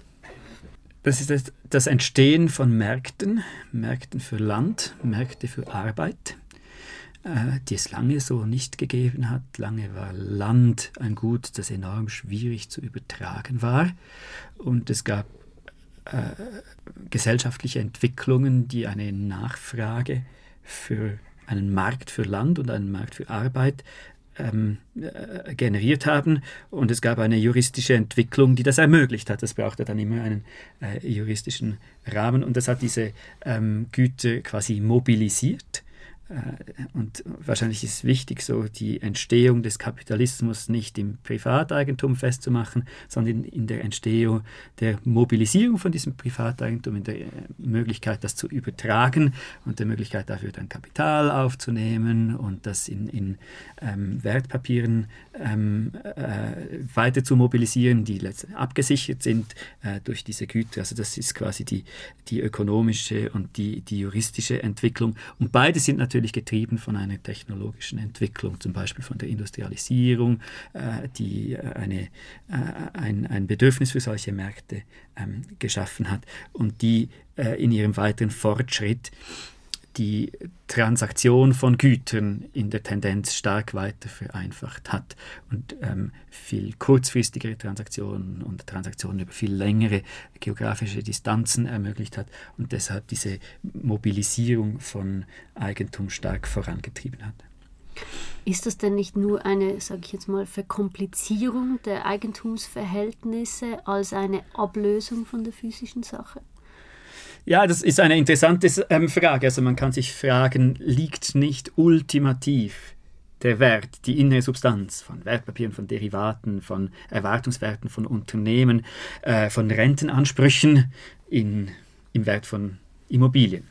Speaker 3: Das ist das Entstehen von Märkten, Märkten für Land, Märkte für Arbeit, die es lange so nicht gegeben hat. Lange war Land ein Gut, das enorm schwierig zu übertragen war. Und es gab äh, gesellschaftliche Entwicklungen, die eine Nachfrage für einen Markt für Land und einen Markt für Arbeit ähm, äh, generiert haben. Und es gab eine juristische Entwicklung, die das ermöglicht hat. Das brauchte dann immer einen äh, juristischen Rahmen und das hat diese ähm, Güter quasi mobilisiert äh, und wahrscheinlich ist wichtig, so die Entstehung des Kapitalismus nicht im Privateigentum festzumachen, sondern in der Entstehung der Mobilisierung von diesem Privateigentum, in der äh, Möglichkeit, das zu übertragen und der Möglichkeit dafür dann Kapital aufzunehmen und das in, in ähm, Wertpapieren ähm, äh, weiter zu mobilisieren, die abgesichert sind äh, durch diese Güter. Also das ist quasi die, die ökonomische und die, die juristische Entwicklung. Und beide sind natürlich natürlich getrieben von einer technologischen Entwicklung, zum Beispiel von der Industrialisierung, äh, die äh, eine, äh, ein, ein Bedürfnis für solche Märkte ähm, geschaffen hat und die in ihrem weiteren Fortschritt die Transaktion von Gütern in der Tendenz stark weiter vereinfacht hat und ähm, viel kurzfristigere Transaktionen und Transaktionen über viel längere geografische Distanzen ermöglicht hat und deshalb diese Mobilisierung von Eigentum stark vorangetrieben hat.
Speaker 2: Ist das denn nicht nur eine, sage ich jetzt mal, Verkomplizierung der Eigentumsverhältnisse als eine Ablösung von der physischen Sache?
Speaker 3: Ja, das ist eine interessante ähm, Frage. Also man kann sich fragen, liegt nicht ultimativ der Wert, die innere Substanz von Wertpapieren, von Derivaten, von Erwartungswerten von Unternehmen, äh, von Rentenansprüchen in, im Wert von Immobilien.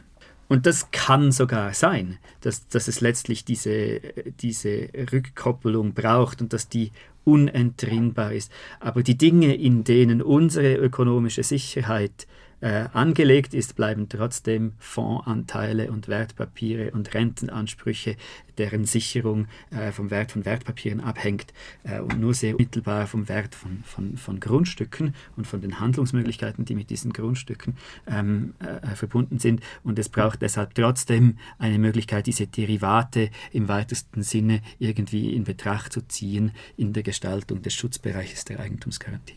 Speaker 3: Und das kann sogar sein, dass, dass es letztlich diese, diese Rückkoppelung braucht und dass die unentrinnbar ist. Aber die Dinge, in denen unsere ökonomische Sicherheit äh, angelegt ist, bleiben trotzdem Fondsanteile und Wertpapiere und Rentenansprüche, deren Sicherung äh, vom Wert von Wertpapieren abhängt äh, und nur sehr mittelbar vom Wert von, von, von Grundstücken und von den Handlungsmöglichkeiten, die mit diesen Grundstücken ähm, äh, verbunden sind. Und es braucht deshalb trotzdem eine Möglichkeit, diese Derivate im weitesten Sinne irgendwie in Betracht zu ziehen in der Gestaltung des Schutzbereiches der Eigentumsgarantie.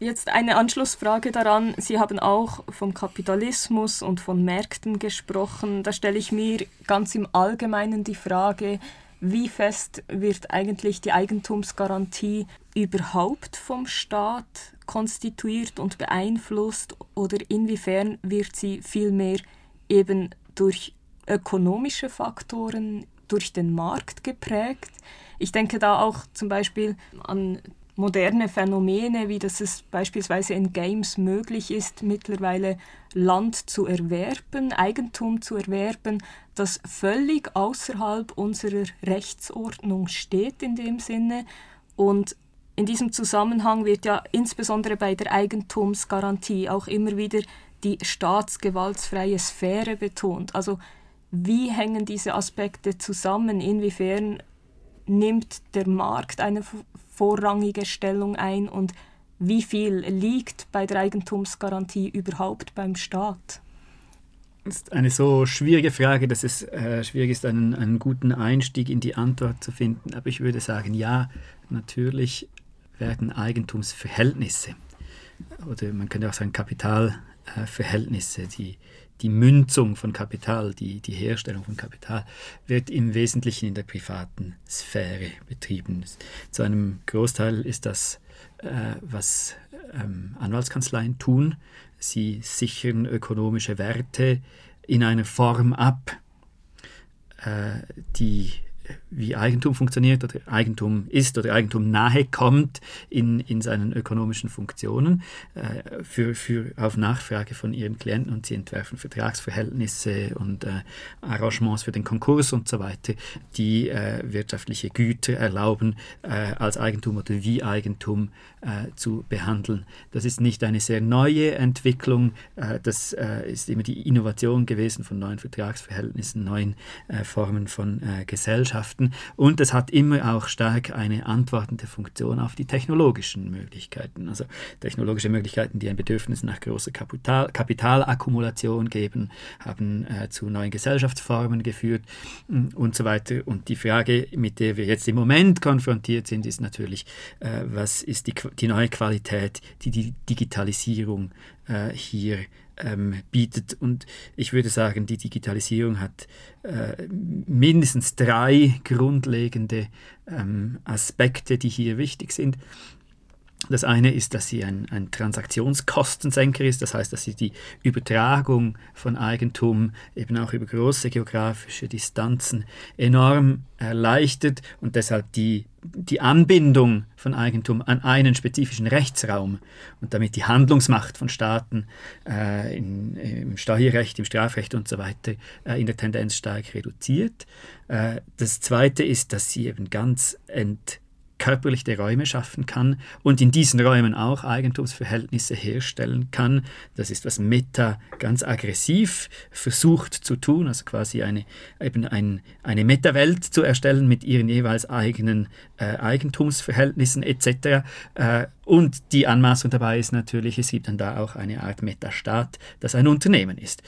Speaker 1: Jetzt eine Anschlussfrage daran. Sie haben auch vom Kapitalismus und von Märkten gesprochen. Da stelle ich mir ganz im Allgemeinen die Frage, wie fest wird eigentlich die Eigentumsgarantie überhaupt vom Staat konstituiert und beeinflusst oder inwiefern wird sie vielmehr eben durch ökonomische Faktoren, durch den Markt geprägt? Ich denke da auch zum Beispiel an moderne Phänomene, wie dass es beispielsweise in Games möglich ist, mittlerweile Land zu erwerben, Eigentum zu erwerben, das völlig außerhalb unserer Rechtsordnung steht in dem Sinne. Und in diesem Zusammenhang wird ja insbesondere bei der Eigentumsgarantie auch immer wieder die staatsgewaltsfreie Sphäre betont. Also wie hängen diese Aspekte zusammen? Inwiefern nimmt der Markt eine vorrangige Stellung ein und wie viel liegt bei der Eigentumsgarantie überhaupt beim Staat?
Speaker 3: Das ist eine so schwierige Frage, dass es äh, schwierig ist, einen, einen guten Einstieg in die Antwort zu finden. Aber ich würde sagen, ja, natürlich werden Eigentumsverhältnisse oder man könnte auch sagen Kapitalverhältnisse, die die Münzung von Kapital, die, die Herstellung von Kapital, wird im Wesentlichen in der privaten Sphäre betrieben. Zu einem Großteil ist das, äh, was ähm, Anwaltskanzleien tun. Sie sichern ökonomische Werte in einer Form ab, äh, die wie Eigentum funktioniert oder Eigentum ist oder Eigentum nahe kommt in, in seinen ökonomischen Funktionen äh, für, für, auf Nachfrage von ihren Klienten und sie entwerfen Vertragsverhältnisse und äh, Arrangements für den Konkurs und so weiter, die äh, wirtschaftliche Güter erlauben, äh, als Eigentum oder wie Eigentum äh, zu behandeln. Das ist nicht eine sehr neue Entwicklung, äh, das ist immer die Innovation gewesen von neuen Vertragsverhältnissen, neuen Formen von Gesellschaften Möglichkeiten und es hat immer auch stark eine antwortende Funktion auf die technologischen Möglichkeiten. Also technologische Möglichkeiten, die ein Bedürfnis nach großer Kapital, Kapitalakkumulation geben, haben äh, zu neuen Gesellschaftsformen geführt mm, und so weiter. Und die Frage, mit der wir jetzt im Moment konfrontiert sind, ist natürlich, äh, was ist die, die neue Qualität, die die Digitalisierung äh, hier ähm, bietet. Und ich würde sagen, die Digitalisierung hat äh, mindestens drei grundlegende ähm, Aspekte, die hier wichtig sind. Das eine ist, dass sie ein, ein, Transaktionskostensenker ist, das heißt, dass sie die Übertragung von Eigentum eben auch über große geografische Distanzen enorm erleichtert und deshalb die die Anbindung von Eigentum an einen spezifischen Rechtsraum und damit die Handlungsmacht von Staaten äh, in, im Steuerrecht, im Strafrecht und so weiter äh, in der Tendenz stark reduziert. Äh, das Zweite ist, dass sie eben ganz ent körperliche Räume schaffen kann und in diesen Räumen auch Eigentumsverhältnisse herstellen kann. Das ist, was Meta ganz aggressiv versucht zu tun, also quasi eine, eben ein, eine Meta-Welt zu erstellen mit ihren jeweils eigenen äh, Eigentumsverhältnissen etc. Äh, und die Anmaßung dabei ist natürlich, es gibt dann da auch eine Art Metastaat, das ein Unternehmen ist.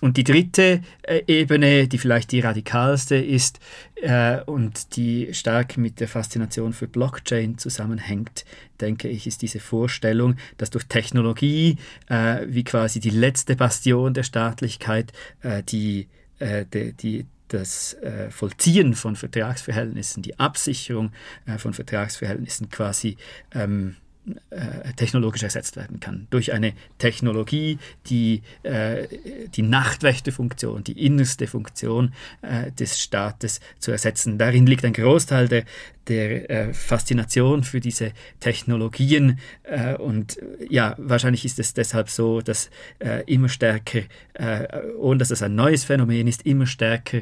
Speaker 3: Und die dritte äh, Ebene, die vielleicht die radikalste ist äh, und die stark mit der Faszination für Blockchain zusammenhängt, denke ich, ist diese Vorstellung, dass durch Technologie äh, wie quasi die letzte Bastion der Staatlichkeit äh, die, äh, die, die das äh, Vollziehen von Vertragsverhältnissen, die Absicherung von Vertragsverhältnissen quasi ähm, äh, technologisch ersetzt werden kann. Durch eine Technologie, die äh, die Nachtwächterfunktion, die innerste Funktion äh, des Staates zu ersetzen. Darin liegt ein Großteil der, der äh, Faszination für diese Technologien. Äh, und ja, wahrscheinlich ist es deshalb so, dass immer stärker, ohne dass es ein neues Phänomen ist, immer stärker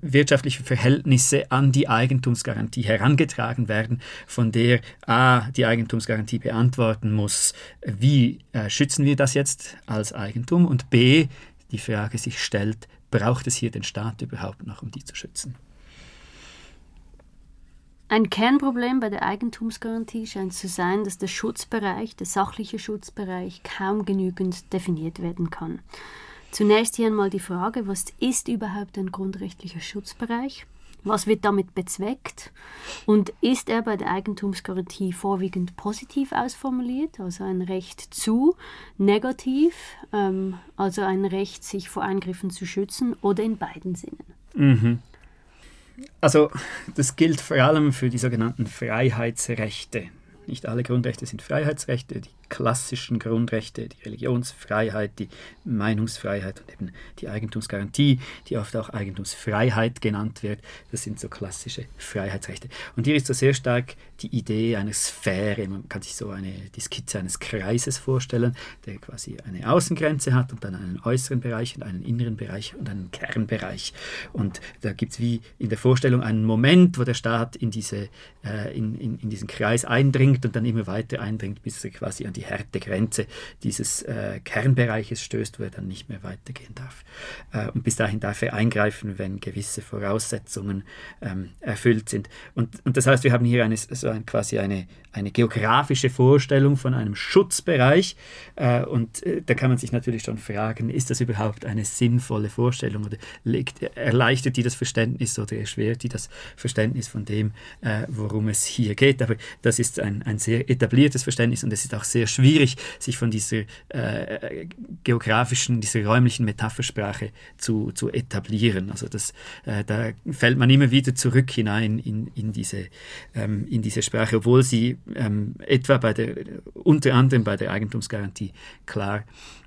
Speaker 3: wirtschaftliche Verhältnisse an die Eigentumsgarantie herangetragen werden, von der A, die Eigentumsgarantie Eigentumsgarantie beantworten muss, wie äh, schützen wir das jetzt als Eigentum und b, die Frage sich stellt, braucht es hier den Staat überhaupt noch, um die zu schützen?
Speaker 2: Ein Kernproblem bei der Eigentumsgarantie scheint zu sein, dass der Schutzbereich, der sachliche Schutzbereich, kaum genügend definiert werden kann. Zunächst hier einmal die Frage, was ist überhaupt ein grundrechtlicher Schutzbereich? Was wird damit bezweckt? Und ist er bei der Eigentumsgarantie vorwiegend positiv ausformuliert, also ein Recht zu, negativ, ähm, also ein Recht, sich vor Eingriffen zu schützen, oder in beiden Sinnen?
Speaker 3: Mhm. Also das gilt vor allem für die sogenannten Freiheitsrechte. Nicht alle Grundrechte sind Freiheitsrechte. Die klassischen Grundrechte, die Religionsfreiheit, die Meinungsfreiheit und eben die Eigentumsgarantie, die oft auch Eigentumsfreiheit genannt wird. Das sind so klassische Freiheitsrechte. Und hier ist so sehr stark die Idee einer Sphäre. Man kann sich so eine, die Skizze eines Kreises vorstellen, der quasi eine Außengrenze hat und dann einen äußeren Bereich und einen inneren Bereich und einen Kernbereich. Und da gibt es wie in der Vorstellung einen Moment, wo der Staat in, diese, äh, in, in, in diesen Kreis eindringt und dann immer weiter eindringt, bis er quasi an die Härtegrenze dieses äh, Kernbereiches stößt, wo er dann nicht mehr weitergehen darf. Äh, und bis dahin darf er eingreifen, wenn gewisse Voraussetzungen ähm, erfüllt sind. Und, und das heißt, wir haben hier eine, so ein, quasi eine, eine geografische Vorstellung von einem Schutzbereich. Äh, und äh, da kann man sich natürlich schon fragen, ist das überhaupt eine sinnvolle Vorstellung oder legt, erleichtert die das Verständnis oder erschwert die das Verständnis von dem, äh, worum es hier geht. Aber das ist ein, ein sehr etabliertes Verständnis und es ist auch sehr schwierig, sich von dieser äh, geografischen, dieser räumlichen Metaphersprache zu, zu etablieren. Also das, äh, da fällt man immer wieder zurück hinein in, in, diese, ähm, in diese Sprache, obwohl sie ähm, etwa bei der, unter anderem bei der Eigentumsgarantie klar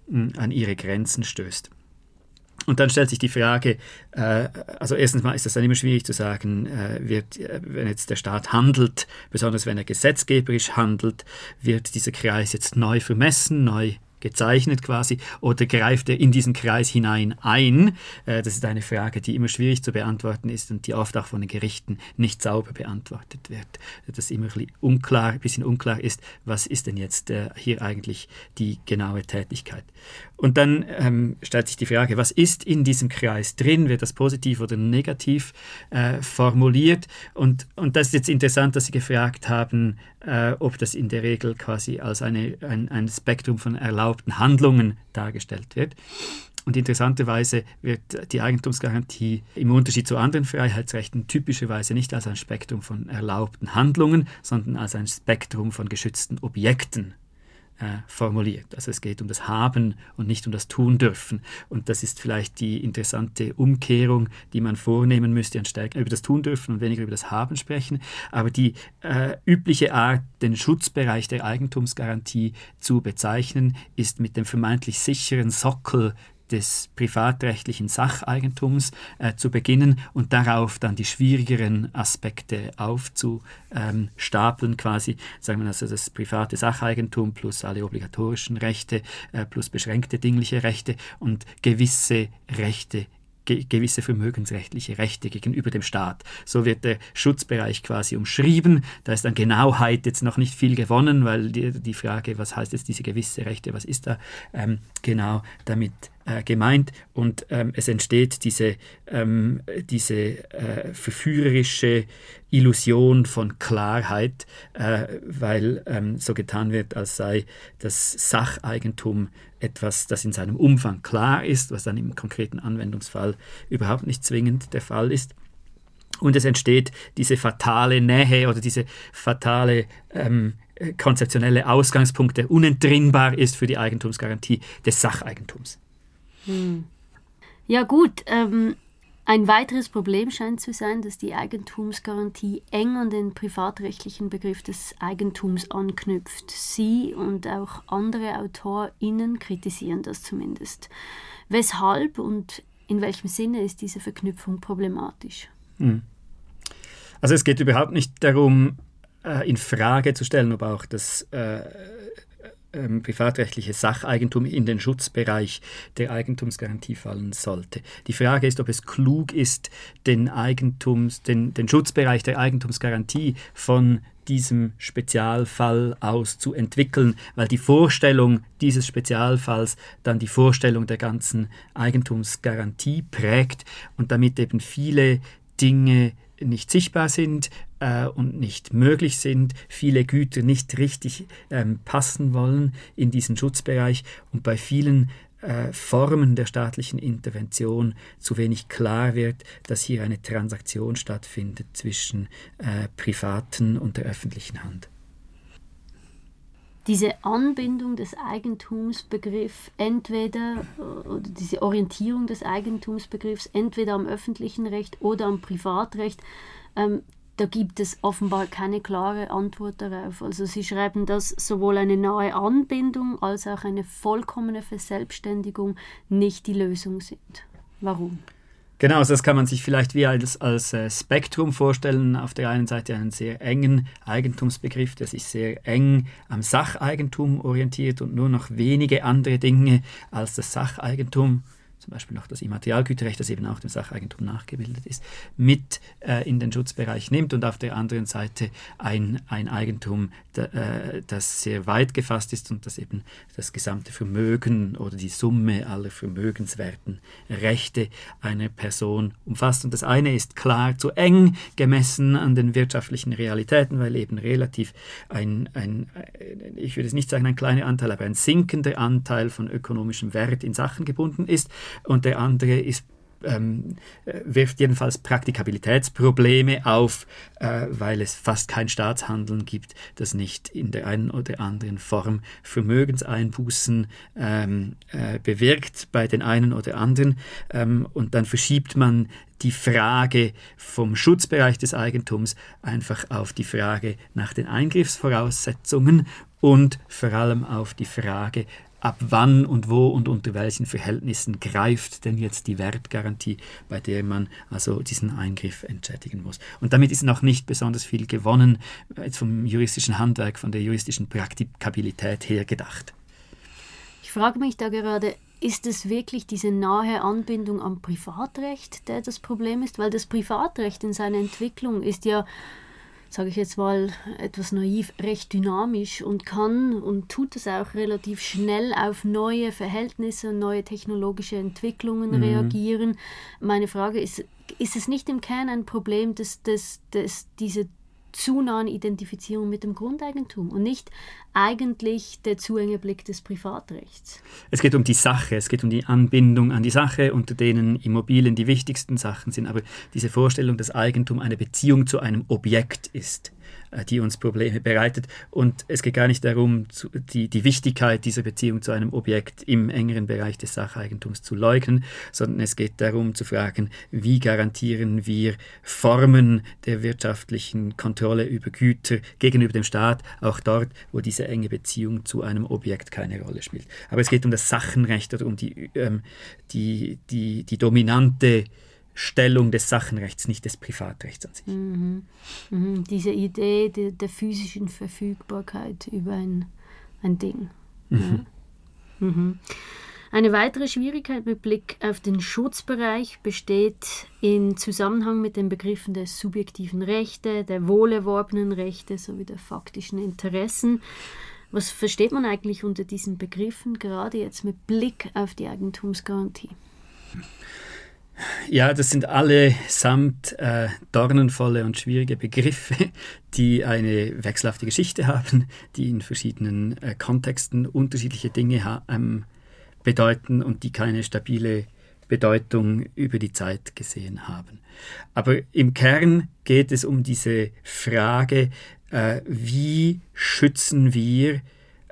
Speaker 3: mh, hm, an ihre Grenzen stößt. Und dann stellt sich die Frage, äh, also erstens mal ist das dann immer schwierig zu sagen, äh, wird, äh, wenn jetzt der Staat handelt, besonders wenn er gesetzgeberisch handelt, wird dieser Kreis jetzt neu vermessen, neu gezeichnet quasi, oder greift er in diesen Kreis hinein ein? Äh, das ist eine Frage, die immer schwierig zu beantworten ist und die oft auch von den Gerichten nicht sauber beantwortet wird. Dass immer ein unklar, ein bisschen unklar ist, was ist denn jetzt äh, hier eigentlich die genaue Tätigkeit. Und dann ähm, stellt sich die Frage, was ist in diesem Kreis drin? Wird das positiv oder negativ äh, formuliert? Und, und das ist jetzt interessant, dass Sie gefragt haben, äh, ob das in der Regel quasi als eine, ein, ein Spektrum von erlaubten Handlungen dargestellt wird. Und interessanterweise wird die Eigentumsgarantie im Unterschied zu anderen Freiheitsrechten typischerweise nicht als ein Spektrum von erlaubten Handlungen, sondern als ein Spektrum von geschützten Objekten äh, formuliert. Also es geht um das Haben und nicht um das Tun dürfen. Und das ist vielleicht die interessante Umkehrung, die man vornehmen müsste, anstatt über das Tun dürfen und weniger über das Haben sprechen. Aber die äh, übliche Art, den Schutzbereich der Eigentumsgarantie zu bezeichnen, ist mit dem vermeintlich sicheren Sockel des privatrechtlichen Sacheigentums äh, zu beginnen und darauf dann die schwierigeren Aspekte aufzustapeln, quasi, sagen wir also das private Sacheigentum plus alle obligatorischen Rechte äh, plus beschränkte dingliche Rechte und gewisse Rechte gewisse vermögensrechtliche Rechte gegenüber dem Staat. So wird der Schutzbereich quasi umschrieben. Da ist an Genauheit jetzt noch nicht viel gewonnen, weil die, die Frage, was heißt jetzt diese gewisse Rechte, was ist da ähm, genau damit äh, gemeint und ähm, es entsteht diese, ähm, diese äh, verführerische Illusion von Klarheit, äh, weil ähm, so getan wird, als sei das Sacheigentum etwas, das in seinem Umfang klar ist, was dann im konkreten Anwendungsfall überhaupt nicht zwingend der Fall ist. Und es entsteht diese fatale Nähe oder diese fatale ähm, konzeptionelle Ausgangspunkt, der unentrinnbar ist für die Eigentumsgarantie des Sacheigentums.
Speaker 2: Hm. Ja gut, ähm, ein weiteres Problem scheint zu sein, dass die Eigentumsgarantie eng an den privatrechtlichen Begriff des Eigentums anknüpft. Sie und auch andere AutorInnen kritisieren das zumindest. Weshalb und in welchem Sinne ist diese Verknüpfung problematisch? Hm.
Speaker 3: Also es geht überhaupt nicht darum, äh, in Frage zu stellen, ob auch das äh, ähm, privatrechtliche Sacheigentum in den Schutzbereich der Eigentumsgarantie fallen sollte. Die Frage ist, ob es klug ist, den, Eigentums, den, den Schutzbereich der Eigentumsgarantie von diesem Spezialfall aus zu entwickeln, weil die Vorstellung dieses Spezialfalls dann die Vorstellung der ganzen Eigentumsgarantie prägt und damit eben viele Dinge nicht sichtbar sind äh, und nicht möglich sind, viele Güter nicht richtig ähm, passen wollen in diesen Schutzbereich und bei vielen äh, Formen der staatlichen Intervention zu wenig klar wird, dass hier eine Transaktion stattfindet zwischen äh, privaten und der öffentlichen Hand.
Speaker 2: Diese Anbindung des Eigentumsbegriffs entweder äh, oder diese Orientierung des Eigentumsbegriffs entweder am öffentlichen Recht oder am Privatrecht, ähm, da gibt es offenbar keine klare Antwort darauf. Also Sie schreiben, dass sowohl eine nahe Anbindung als auch eine vollkommene Verselbstständigung nicht die Lösung sind. Warum?
Speaker 3: Genau, das kann man sich vielleicht wie als, als äh, Spektrum vorstellen. Auf der einen Seite einen sehr engen Eigentumsbegriff, der sich sehr eng am Sacheigentum orientiert und nur noch wenige andere Dinge als das Sacheigentum zum Beispiel noch das Immaterialgüterrecht, das eben auch dem Sacheigentum nachgebildet ist, mit äh, in den Schutzbereich nimmt und auf der anderen Seite ein, ein Eigentum, da, äh, das sehr weit gefasst ist und das eben das gesamte Vermögen oder die Summe aller vermögenswerten Rechte einer Person umfasst. Und das eine ist klar zu eng gemessen an den wirtschaftlichen Realitäten, weil eben relativ ein, ein äh, ich würde es nicht sagen ein kleiner Anteil, aber ein sinkender Anteil von ökonomischem Wert in Sachen gebunden ist und der andere ist ähm, äh, wirft jedenfalls Praktikabilitätsprobleme auf, äh, weil es fast kein Staatshandeln gibt, das nicht in der einen oder anderen Form Vermögenseinbußen ähm, äh, bewirkt bei den einen oder anderen. Ähm, und dann verschiebt man die Frage vom Schutzbereich des Eigentums einfach auf die Frage nach den Eingriffsvoraussetzungen und vor allem auf die Frage ab wann und wo und unter welchen Verhältnissen greift denn jetzt die Wertgarantie, bei der man also diesen Eingriff entschädigen muss. Und damit ist noch nicht besonders viel gewonnen, jetzt vom juristischen Handwerk, von der juristischen Praktikabilität her gedacht.
Speaker 2: Ich frage mich da gerade, ist es wirklich diese nahe Anbindung am Privatrecht, der das Problem ist? Weil das Privatrecht in seiner Entwicklung ist ja sage ich jetzt mal etwas naiv, recht dynamisch und kann und tut es auch relativ schnell auf neue Verhältnisse und neue technologische Entwicklungen mhm. reagieren. Meine Frage ist, ist es nicht im Kern ein Problem, dass, dass, dass diese zu nahen Identifizierung mit dem Grundeigentum und nicht eigentlich der zu enge Blick des Privatrechts.
Speaker 3: Es geht um die Sache, es geht um die Anbindung an die Sache, unter denen Immobilien die wichtigsten Sachen sind. Aber diese Vorstellung, dass Eigentum eine Beziehung zu einem Objekt ist, äh, die uns Probleme bereitet. Und es geht gar nicht darum, die, die Wichtigkeit dieser Beziehung zu einem Objekt im engeren Bereich des Sacheigentums zu leugnen, sondern es geht darum zu fragen, wie garantieren wir Formen der wirtschaftlichen Kontrolle über Güter gegenüber dem Staat, auch dort, wo diese enge Beziehung zu einem Objekt keine Rolle spielt. Aber es geht um das Sachenrecht oder um die, ähm, die, die, die dominante Stellung des Sachenrechts, nicht des Privatrechts an sich.
Speaker 2: Mhm. Mhm. Diese Idee der, der, physischen Verfügbarkeit über ein, ein Ding. Mhm. Ja. Eine weitere Schwierigkeit mit Blick auf den Schutzbereich besteht im Zusammenhang mit den Begriffen der subjektiven Rechte, der wohlerworbenen Rechte sowie der faktischen Interessen. Was versteht man eigentlich unter diesen Begriffen, gerade jetzt mit Blick auf die Eigentumsgarantie?
Speaker 3: Ja, das sind allesamt äh, dornenvolle und schwierige Begriffe, die eine wechselhafte Geschichte haben, die in verschiedenen äh, Kontexten unterschiedliche Dinge ähm, bedeuten und die keine stabile Bedeutung über die Zeit gesehen haben. Aber im Kern geht es um diese Frage, äh, wie schützen wir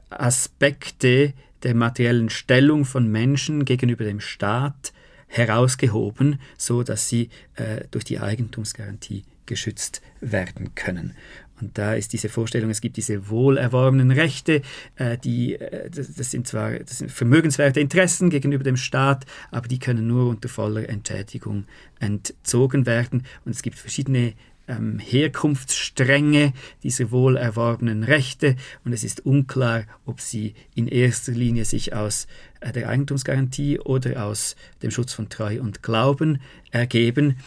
Speaker 3: Aspekte der materiellen Stellung von Menschen gegenüber dem Staat, herausgehoben, so dass sie äh, durch die Eigentumsgarantie geschützt werden können. Und da ist diese Vorstellung, es gibt diese wohlerworbenen Rechte, äh, die, äh, das, das, sind zwar das sind vermögenswerte Interessen gegenüber dem Staat, aber die können nur unter voller Entschädigung entzogen werden. Und es gibt verschiedene ähm, Herkunftsstränge dieser wohl erworbenen Rechte und es ist unklar, ob sie in erster Linie sich aus äh, der Eigentumsgarantie oder aus dem Schutz von Treu und Glauben ergeben.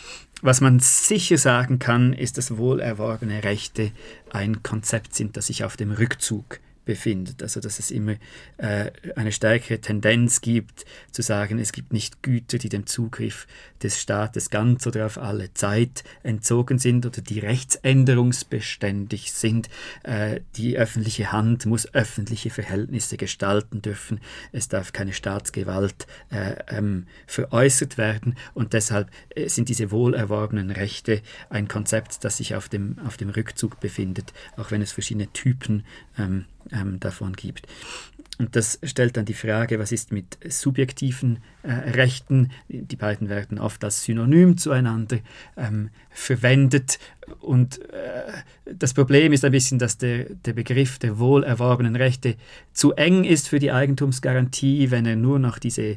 Speaker 3: Was man sicher sagen kann, ist, dass wohlerworbene Rechte ein Konzept sind, das sich auf dem Rückzug befindet. Also dass es immer äh, eine stärkere Tendenz gibt, zu sagen, es gibt nicht Güter, die dem Zugriff des Staates ganz oder auf alle Zeit entzogen sind oder die rechtsänderungsbeständig sind. Äh, die öffentliche Hand muss öffentliche Verhältnisse gestalten dürfen. Es darf keine Staatsgewalt äh, ähm, veräußert werden und deshalb äh, sind diese wohlerworbenen Rechte ein Konzept, das sich auf dem, auf dem Rückzug befindet, auch wenn es verschiedene Typen ähm, ähm, davon gibt. Und das stellt dann die Frage, was ist mit subjektiven äh, Rechten? Die beiden werden oft als Synonym zueinander ähm, verwendet. Und äh, das Problem ist ein bisschen, dass der, der Begriff der wohlerworbenen Rechte zu eng ist für die Eigentumsgarantie, wenn er nur noch diese äh,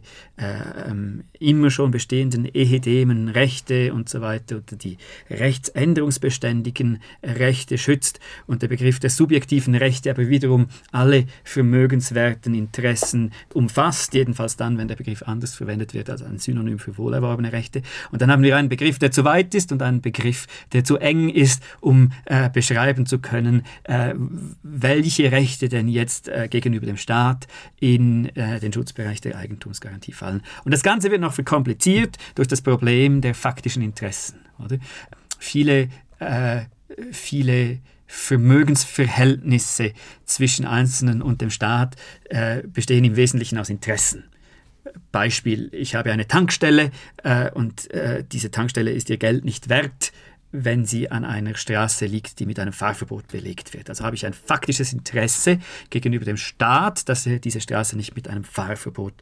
Speaker 3: ähm, immer schon bestehenden ehedemen Rechte und so weiter oder die rechtsänderungsbeständigen Rechte schützt und der Begriff der subjektiven Rechte aber wiederum alle vermögenswerten Interessen umfasst, jedenfalls dann, wenn der Begriff anders verwendet wird als ein Synonym für wohlerworbene Rechte. Und dann haben wir einen Begriff, der zu weit ist und einen Begriff, der zu eng ist, um äh, beschreiben zu können, äh, welche Rechte denn jetzt äh, gegenüber dem Staat in äh, den Schutzbereich der Eigentumsgarantie fallen. Und das Ganze wird noch verkompliziert durch das Problem der faktischen Interessen. Oder? Viele, äh, viele Vermögensverhältnisse zwischen Einzelnen und dem Staat äh, bestehen im Wesentlichen aus Interessen. Beispiel, ich habe eine Tankstelle äh, und äh, diese Tankstelle ist ihr Geld nicht wert wenn sie an einer Straße liegt, die mit einem Fahrverbot belegt wird. Also habe ich ein faktisches Interesse gegenüber dem Staat, dass er diese Straße nicht mit einem Fahrverbot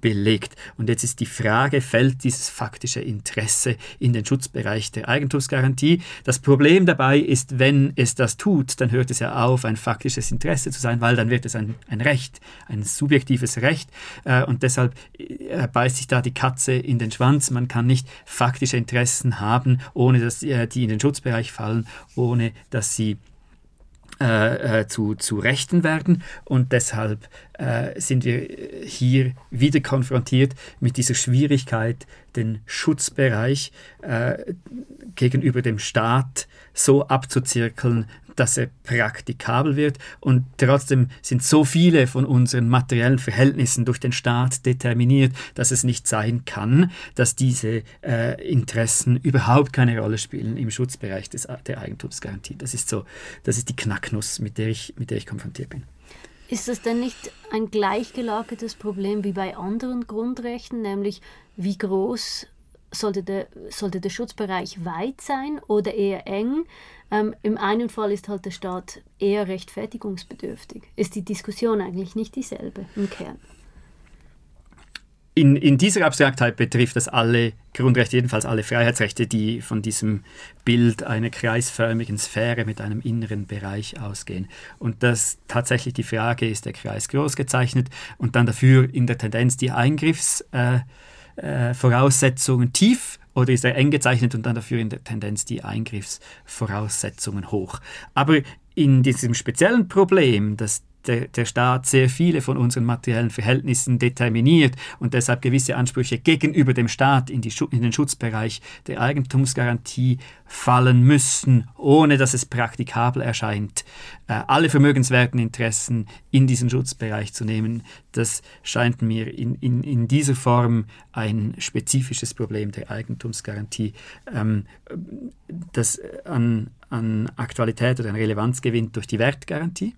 Speaker 3: belegt. Und jetzt ist die Frage, fällt dieses faktische Interesse in den Schutzbereich der Eigentumsgarantie? Das Problem dabei ist, wenn es das tut, dann hört es ja auf, ein faktisches Interesse zu sein, weil dann wird es ein, ein Recht, ein subjektives Recht. Äh, und deshalb äh, beißt sich da die Katze in den Schwanz. Man kann nicht faktische Interessen haben, ohne dass äh, die die in den Schutzbereich fallen, ohne dass sie äh, äh, zu, zu Rechten werden. Und deshalb äh, sind wir hier wieder konfrontiert mit dieser Schwierigkeit, den Schutzbereich äh, gegenüber dem Staat so abzuzirkeln, dass er praktikabel wird. Und trotzdem sind so viele von unseren materiellen Verhältnissen durch den Staat determiniert, dass es nicht sein kann, dass diese äh, Interessen überhaupt keine Rolle spielen im Schutzbereich des, der Eigentumsgarantie. Das ist so, das ist die Knacknuss, mit der ich, mit der ich konfrontiert bin.
Speaker 2: Ist das denn nicht ein gleichgelagertes Problem wie bei anderen Grundrechten, nämlich wie groß sollte der, sollte der Schutzbereich weit sein oder eher eng? Ähm, Im einen Fall ist halt der Staat eher rechtfertigungsbedürftig. Ist die Diskussion eigentlich nicht dieselbe im Kern?
Speaker 3: In, in dieser Abstraktheit betrifft das alle Grundrechte, jedenfalls alle Freiheitsrechte, die von diesem Bild einer kreisförmigen Sphäre mit einem inneren Bereich ausgehen. Und das tatsächlich die Frage, ist der Kreis groß gezeichnet und dann dafür in der Tendenz die Eingriffsvoraussetzungen äh, äh, tief oder ist er eng gezeichnet und dann dafür in der Tendenz die Eingriffsvoraussetzungen hoch. Aber in diesem speziellen Problem, dass der, der Staat sehr viele von unseren materiellen Verhältnissen determiniert und deshalb gewisse Ansprüche gegenüber dem Staat in, die, in den Schutzbereich der Eigentumsgarantie fallen müssen, ohne dass es praktikabel erscheint, äh, alle vermögenswerten Interessen in diesen Schutzbereich zu nehmen, das scheint mir in, in, in dieser Form ein spezifisches Problem der Eigentumsgarantie, ähm, das an, an Aktualität oder an Relevanz gewinnt durch die Wertgarantie.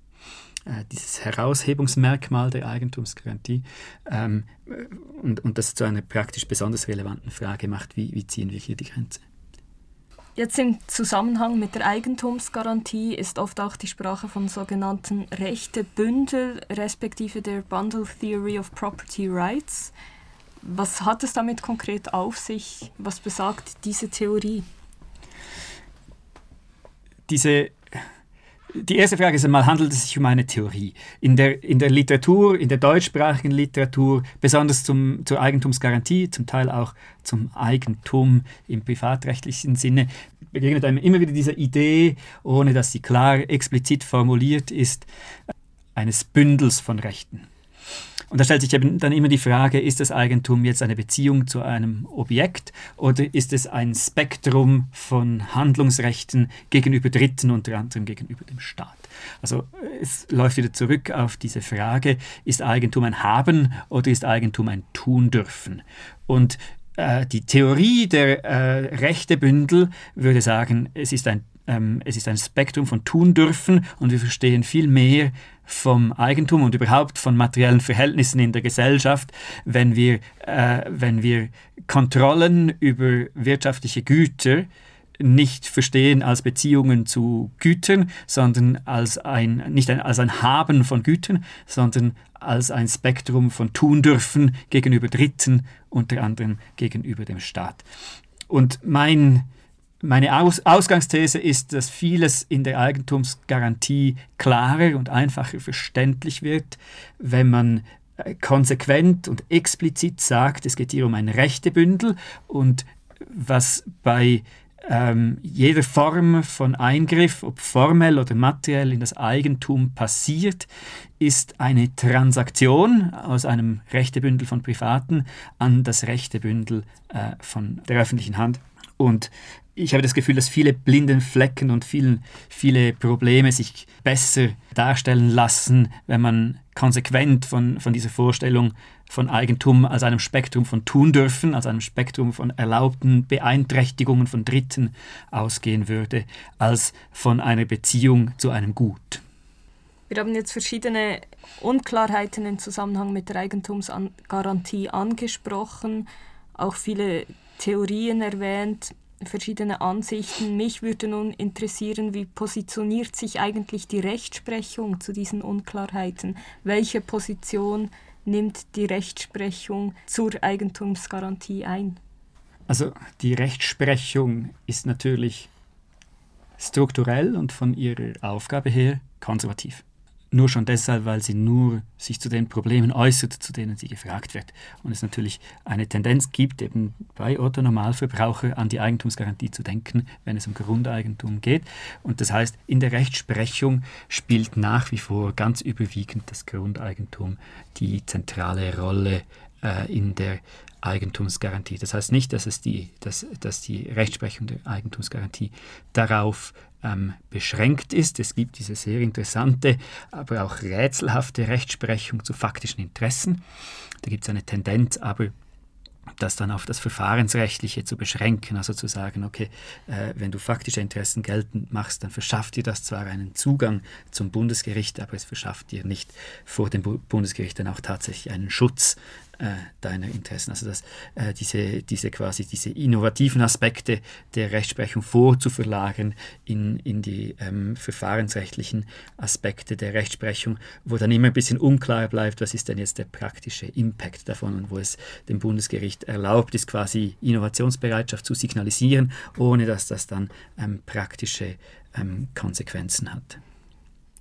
Speaker 3: Äh, dieses Heraushebungsmerkmal der Eigentumsgarantie ähm, und, und das zu einer praktisch besonders relevanten Frage macht, wie, wie ziehen wir hier die Grenze.
Speaker 1: Jetzt im Zusammenhang mit der Eigentumsgarantie ist oft auch die Sprache von sogenannten Rechtebündel respektive der Bundle Theory of Property Rights. Was hat es damit konkret auf sich? Was besagt diese Theorie?
Speaker 3: Diese die erste Frage ist einmal, handelt es sich um eine Theorie? In der, in der Literatur, in der deutschsprachigen Literatur, besonders zum, zur Eigentumsgarantie, zum Teil auch zum Eigentum im privatrechtlichen Sinne, begegnet einem immer wieder diese Idee, ohne dass sie klar explizit formuliert ist, eines Bündels von Rechten. Und da stellt sich eben dann immer die Frage, ist das Eigentum jetzt eine Beziehung zu einem Objekt oder ist es ein Spektrum von Handlungsrechten gegenüber Dritten, unter anderem gegenüber dem Staat? Also es läuft wieder zurück auf diese Frage, ist Eigentum ein Haben oder ist Eigentum ein Tun dürfen? Und äh, die Theorie der äh, Rechtebündel würde sagen, es ist ein ähm, es ist ein Spektrum von tun dürfen und wir verstehen viel mehr vom Eigentum und überhaupt von materiellen Verhältnissen in der Gesellschaft, wenn wir, äh, wenn wir Kontrollen über wirtschaftliche Güter nicht verstehen als Beziehungen zu Gütern, sondern als ein, nicht ein, als ein Haben von Gütern, sondern als ein Spektrum von tun dürfen gegenüber Dritten, unter anderem gegenüber dem Staat. Und mein meine Aus Ausgangsthese ist, dass vieles in der Eigentumsgarantie klarer und einfacher verständlich wird, wenn man äh, konsequent und explizit sagt, es geht hier um ein Rechtebündel und was bei ähm, jeder Form von Eingriff, ob formell oder materiell, in das Eigentum passiert, ist eine Transaktion aus einem Rechtebündel von Privaten an das Rechtebündel äh, von der öffentlichen Hand. Und ich habe das Gefühl, dass viele blinden Flecken und vielen, viele Probleme sich besser darstellen lassen, wenn man konsequent von, von dieser Vorstellung von Eigentum als einem Spektrum von tun dürfen, als einem Spektrum von erlaubten Beeinträchtigungen von Dritten ausgehen würde, als von einer Beziehung zu einem Gut.
Speaker 1: Wir haben jetzt verschiedene Unklarheiten im Zusammenhang mit der Eigentumsgarantie angesprochen, auch viele Theorien erwähnt verschiedene Ansichten. Mich würde nun interessieren, wie positioniert sich eigentlich die Rechtsprechung zu diesen Unklarheiten? Welche Position nimmt die Rechtsprechung zur Eigentumsgarantie ein?
Speaker 3: Also die Rechtsprechung ist natürlich strukturell und von ihrer Aufgabe her konservativ nur schon deshalb, weil sie nur sich zu den Problemen äußert, zu denen sie gefragt wird. Und es natürlich eine Tendenz gibt, eben bei Otto Normalverbraucher an die Eigentumsgarantie zu denken, wenn es um Grundeigentum geht. Und das heißt, in der Rechtsprechung spielt nach wie vor ganz überwiegend das Grundeigentum die zentrale Rolle äh, in der Eigentumsgarantie. Das heißt nicht, dass, es die, dass, dass die Rechtsprechung der Eigentumsgarantie darauf ähm, beschränkt ist. Es gibt diese sehr interessante, aber auch rätselhafte Rechtsprechung zu faktischen Interessen. Da gibt es eine Tendenz, aber das dann auf das Verfahrensrechtliche zu beschränken, also zu sagen, okay, äh, wenn du faktische Interessen geltend machst, dann verschafft dir das zwar einen Zugang zum Bundesgericht, aber es verschafft dir nicht vor dem Bundesgericht dann auch tatsächlich einen Schutz äh, deiner Interessen. Also dass äh, diese, diese quasi diese innovativen Aspekte der Rechtsprechung vorzuverlagern in, in die ähm, verfahrensrechtlichen Aspekte der Rechtsprechung, wo dann immer ein bisschen unklar bleibt, was ist denn jetzt der praktische Impact davon und wo es dem Bundesgericht erlaubt ist, quasi Innovationsbereitschaft zu signalisieren, ohne dass das dann ähm, praktische ähm, Konsequenzen hat.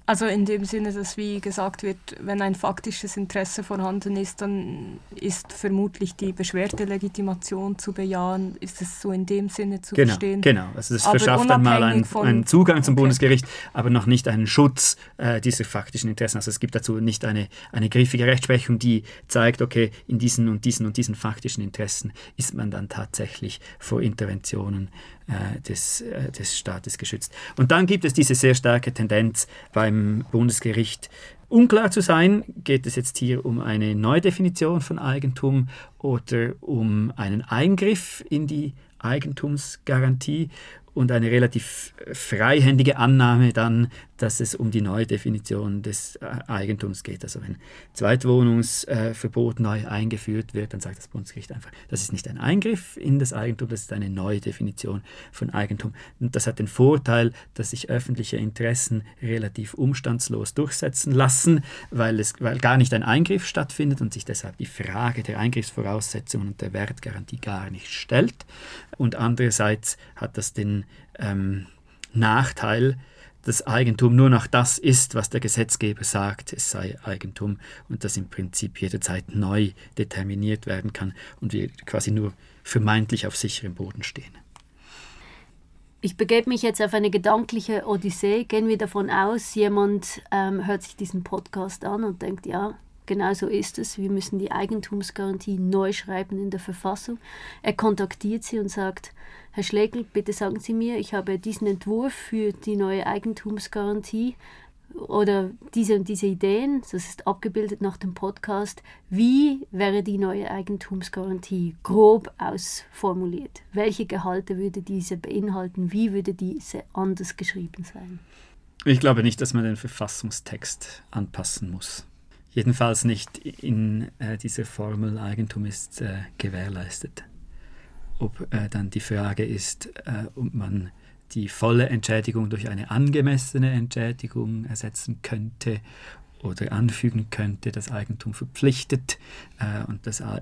Speaker 1: Also in dem Sinne, dass wie gesagt wird, wenn ein faktisches Interesse vorhanden ist, dann ist vermutlich die Beschwerdelegitimation zu bejahen. Ist es so in dem Sinne zu
Speaker 3: genau,
Speaker 1: verstehen?
Speaker 3: Genau, also aber verschafft einmal einen, einen, Zugang zum okay. Bundesgericht, aber noch nicht einen Schutz äh, dieser faktischen Interessen. Also es gibt dazu nicht eine, eine griffige Rechtsprechung, die zeigt, okay, in diesen und diesen und diesen faktischen Interessen ist man dann tatsächlich vor Interventionen äh, des, äh, des Staates geschützt. Und dann gibt es diese sehr starke Tendenz beim Bundesgericht, unklar zu sein, geht es jetzt hier um eine Neudefinition von Eigentum oder um einen Eingriff in die Eigentumsgarantie und eine relativ freihändige Annahme dann, dass es um die Neudefinition des äh, Eigentums geht. Also wenn Zweitwohnungsverbot neu eingeführt wird, dann sagt das Bundesgericht einfach, das ist nicht ein Eingriff in das Eigentum, das ist eine Neudefinition von Eigentum. Und das hat den Vorteil, dass sich öffentliche Interessen relativ umstandslos durchsetzen lassen, weil, es, weil gar nicht ein Eingriff stattfindet und sich deshalb die Frage der Eingriffsvoraussetzungen und der Wertgarantie gar nicht stellt. Und andererseits hat das den ähm, Nachteil, dass Eigentum nur noch das ist, was der Gesetzgeber sagt, es sei Eigentum und das im Prinzip jederzeit neu determiniert werden kann und wir quasi nur vermeintlich auf sicherem Boden stehen.
Speaker 2: Ich begebe mich jetzt auf eine gedankliche Odyssee. Gehen wir davon aus, jemand ähm, hört sich diesen Podcast an und denkt, ja, genauso ist es. Wir müssen die Eigentumsgarantie neu schreiben in der Verfassung. Er kontaktiert sie und sagt, Herr Schlegel, bitte sagen Sie mir, ich habe diesen Entwurf für die neue Eigentumsgarantie oder diese und diese Ideen, das ist abgebildet nach dem Podcast, wie wäre die neue Eigentumsgarantie grob ausformuliert? Welche Gehalte würde diese beinhalten? Wie würde diese anders geschrieben sein?
Speaker 3: Ich glaube nicht, dass man den Verfassungstext anpassen muss. Jedenfalls nicht in äh, dieser Formel Eigentum ist äh, gewährleistet. Ob äh, dann die Frage ist, äh, ob man die volle Entschädigung durch eine angemessene Entschädigung ersetzen könnte oder anfügen könnte, das Eigentum verpflichtet äh, und dass, äh,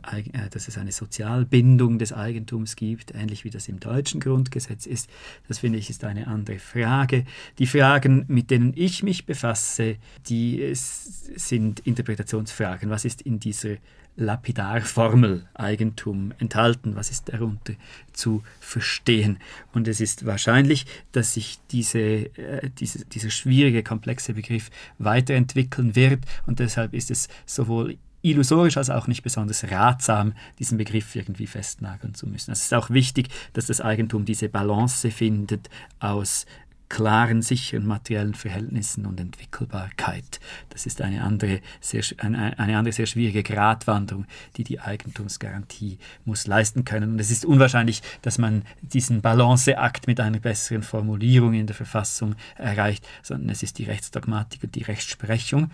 Speaker 3: dass, es eine Sozialbindung des Eigentums gibt, ähnlich wie das im deutschen Grundgesetz ist, das finde ich ist eine andere Frage. Die Fragen, mit denen ich mich befasse, die sind Interpretationsfragen. Was ist in dieser Lapidarformel Eigentum enthalten, was ist darunter zu verstehen. Und es ist wahrscheinlich, dass sich diese, äh, diese, dieser schwierige, komplexe Begriff weiterentwickeln wird und deshalb ist es sowohl illusorisch als auch nicht besonders ratsam, diesen Begriff irgendwie festnageln zu müssen. Es ist auch wichtig, dass das Eigentum diese Balance findet aus klaren, sicheren materiellen Verhältnissen und Entwickelbarkeit. Das ist eine andere, sehr, eine, andere sehr schwierige Gratwanderung, die die Eigentumsgarantie muss leisten können. Und es ist unwahrscheinlich, dass man diesen Balanceakt mit einer besseren Formulierung in der Verfassung erreicht, sondern es ist die Rechtsdogmatik und die Rechtsprechung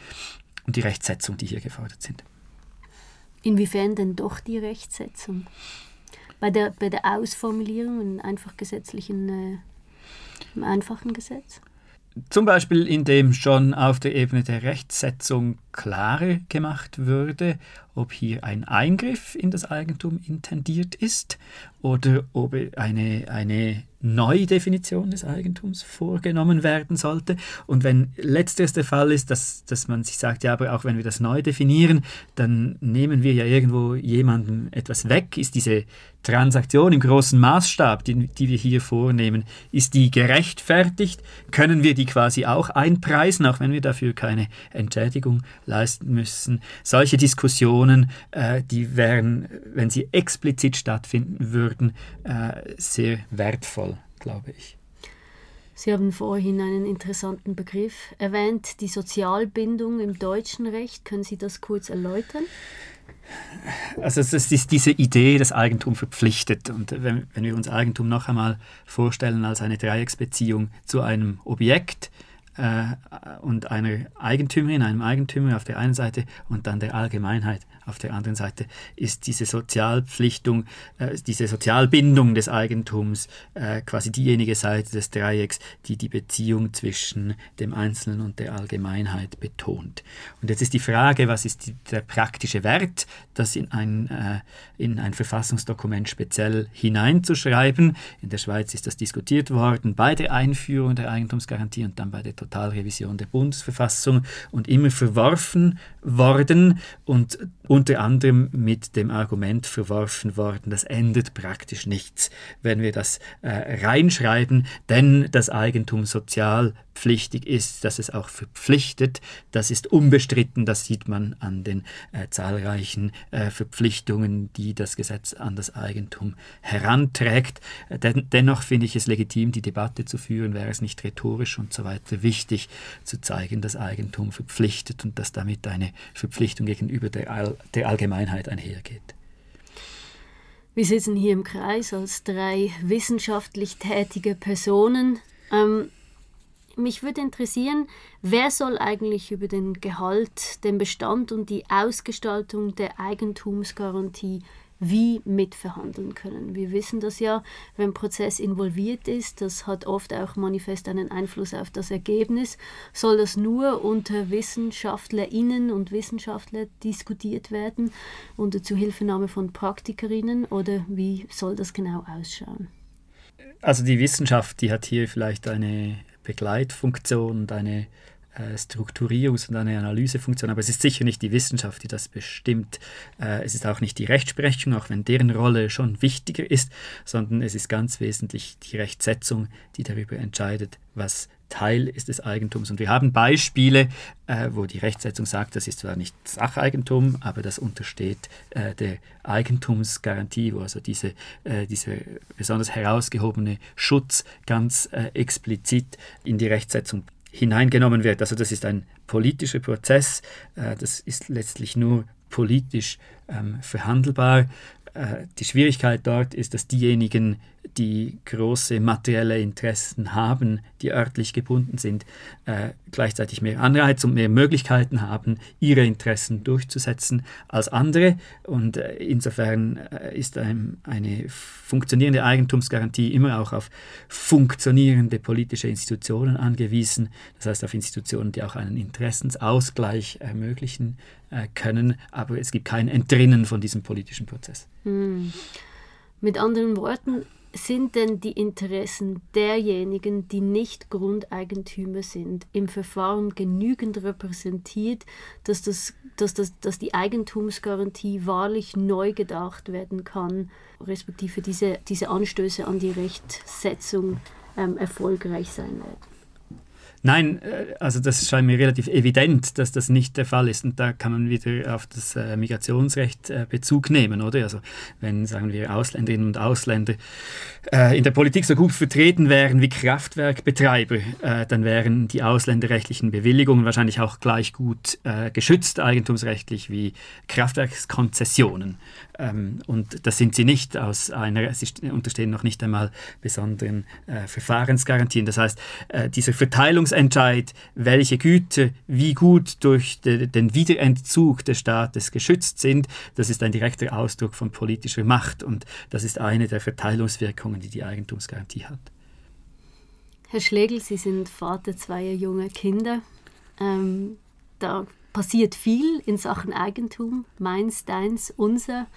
Speaker 3: und die Rechtsetzung, die hier gefordert sind.
Speaker 2: Inwiefern denn doch die Rechtsetzung? Bei der, bei der Ausformulierung in einfach gesetzlichen äh im einfachen Gesetz?
Speaker 3: Zum Beispiel, indem schon auf der Ebene der Rechtsetzung klarer gemacht würde, ob hier ein Eingriff in das Eigentum intendiert ist oder ob eine, eine Neudefinition des Eigentums vorgenommen werden sollte. Und wenn letzteres der Fall ist, dass, dass man sich sagt, ja, aber auch wenn wir das neu definieren, dann nehmen wir ja irgendwo jemandem etwas weg. Ist diese Transaktion im großen Maßstab, die, die wir hier vornehmen, ist die gerechtfertigt? Können wir die quasi auch einpreisen, auch wenn wir dafür keine Entschädigung leisten müssen? Solche Diskussionen, äh, die wären, wenn sie explizit stattfinden würden, äh, sehr wertvoll glaube ich.
Speaker 2: Sie haben vorhin einen interessanten Begriff erwähnt, die Sozialbindung im deutschen Recht. Können Sie das kurz erläutern?
Speaker 3: Also es ist diese Idee, das Eigentum verpflichtet. Und wenn, wenn wir uns Eigentum noch einmal vorstellen als eine Dreiecksbeziehung zu einem Objekt, äh, und einer Eigentümerin, einem Eigentümer auf der einen Seite und dann der Allgemeinheit auf der anderen Seite ist diese Sozialpflichtung, äh, diese Sozialbindung des Eigentums äh, quasi diejenige Seite des Dreiecks, die die Beziehung zwischen dem Einzelnen und der Allgemeinheit betont. Und jetzt ist die Frage, was ist die, der praktische Wert, das in ein, äh, in ein Verfassungsdokument speziell hineinzuschreiben. In der Schweiz ist das diskutiert worden bei der Einführung der Eigentumsgarantie und dann bei der Totalrevision der Bundesverfassung und immer verworfen worden und unter anderem mit dem Argument verworfen worden, das ändert praktisch nichts, wenn wir das äh, reinschreiben, denn das Eigentum sozial pflichtig ist, dass es auch verpflichtet. Das ist unbestritten, das sieht man an den äh, zahlreichen äh, Verpflichtungen, die das Gesetz an das Eigentum heranträgt. Äh, den, dennoch finde ich es legitim, die Debatte zu führen, wäre es nicht rhetorisch und so weiter wichtig zu zeigen, dass Eigentum verpflichtet und dass damit eine Verpflichtung gegenüber der, All der Allgemeinheit einhergeht.
Speaker 2: Wir sitzen hier im Kreis als drei wissenschaftlich tätige Personen. Ähm, mich würde interessieren, wer soll eigentlich über den Gehalt, den Bestand und die Ausgestaltung der Eigentumsgarantie wie mitverhandeln können. Wir wissen das ja, wenn Prozess involviert ist, das hat oft auch manifest einen Einfluss auf das Ergebnis. Soll das nur unter WissenschaftlerInnen und Wissenschaftler diskutiert werden, unter Zuhilfenahme von Praktikerinnen oder wie soll das genau ausschauen?
Speaker 3: Also die Wissenschaft, die hat hier vielleicht eine Begleitfunktion und eine äh, Strukturierungs- und eine Analysefunktion, aber es ist sicher nicht die Wissenschaft, die das bestimmt. Äh, es ist auch nicht die Rechtsprechung, auch wenn deren Rolle schon wichtiger ist, sondern es ist ganz wesentlich die Rechtsetzung, die darüber entscheidet, was Teil ist des Eigentums. Und wir haben Beispiele, äh, wo die Rechtsetzung sagt, das ist zwar nicht Sacheigentum, aber das untersteht äh, der Eigentumsgarantie, wo also diese, äh, dieser besonders herausgehobene Schutz ganz äh, explizit in die Rechtsetzung hineingenommen wird. Also das ist ein politischer Prozess, äh, das ist letztlich nur politisch ähm, verhandelbar. Äh, die Schwierigkeit dort ist, dass diejenigen, die große materielle Interessen haben, die örtlich gebunden sind, äh, gleichzeitig mehr Anreiz und mehr Möglichkeiten haben, ihre Interessen durchzusetzen als andere. Und äh, insofern äh, ist ein, eine funktionierende Eigentumsgarantie immer auch auf funktionierende politische Institutionen angewiesen, das heißt auf Institutionen, die auch einen Interessensausgleich ermöglichen äh, können, aber es gibt kein Entrinnen von diesem politischen Prozess. Hm.
Speaker 2: Mit anderen Worten, sind denn die Interessen derjenigen, die nicht Grundeigentümer sind, im Verfahren genügend repräsentiert, dass, das, dass, das, dass die Eigentumsgarantie wahrlich neu gedacht werden kann, respektive diese, diese Anstöße an die Rechtsetzung ähm, erfolgreich sein werden?
Speaker 3: Nein, äh, also das scheint mir relativ evident, dass das nicht der Fall ist. Und da kann man wieder auf das äh, Migrationsrecht äh, Bezug nehmen, oder? Also wenn, sagen wir, Ausländerinnen und Ausländer in der Politik so gut vertreten wären wie Kraftwerkbetreiber, dann wären die ausländerrechtlichen Bewilligungen wahrscheinlich auch gleich gut geschützt, eigentumsrechtlich, wie Kraftwerkskonzessionen. Ähm, und das sind sie nicht aus einer, sie unterstehen noch nicht einmal besonderen Verfahrensgarantien. Das heißt, dieser Verteilungs Entscheid, welche Güter wie gut durch de, den Wiederentzug des Staates geschützt sind, das ist ein direkter Ausdruck von politischer Macht und das ist eine der Verteilungswirkungen, die die Eigentumsgarantie hat.
Speaker 2: Herr Schlegel, Sie sind Vater zweier junger Kinder. Ähm, da passiert viel in Sachen Eigentum, meins, deins, unser.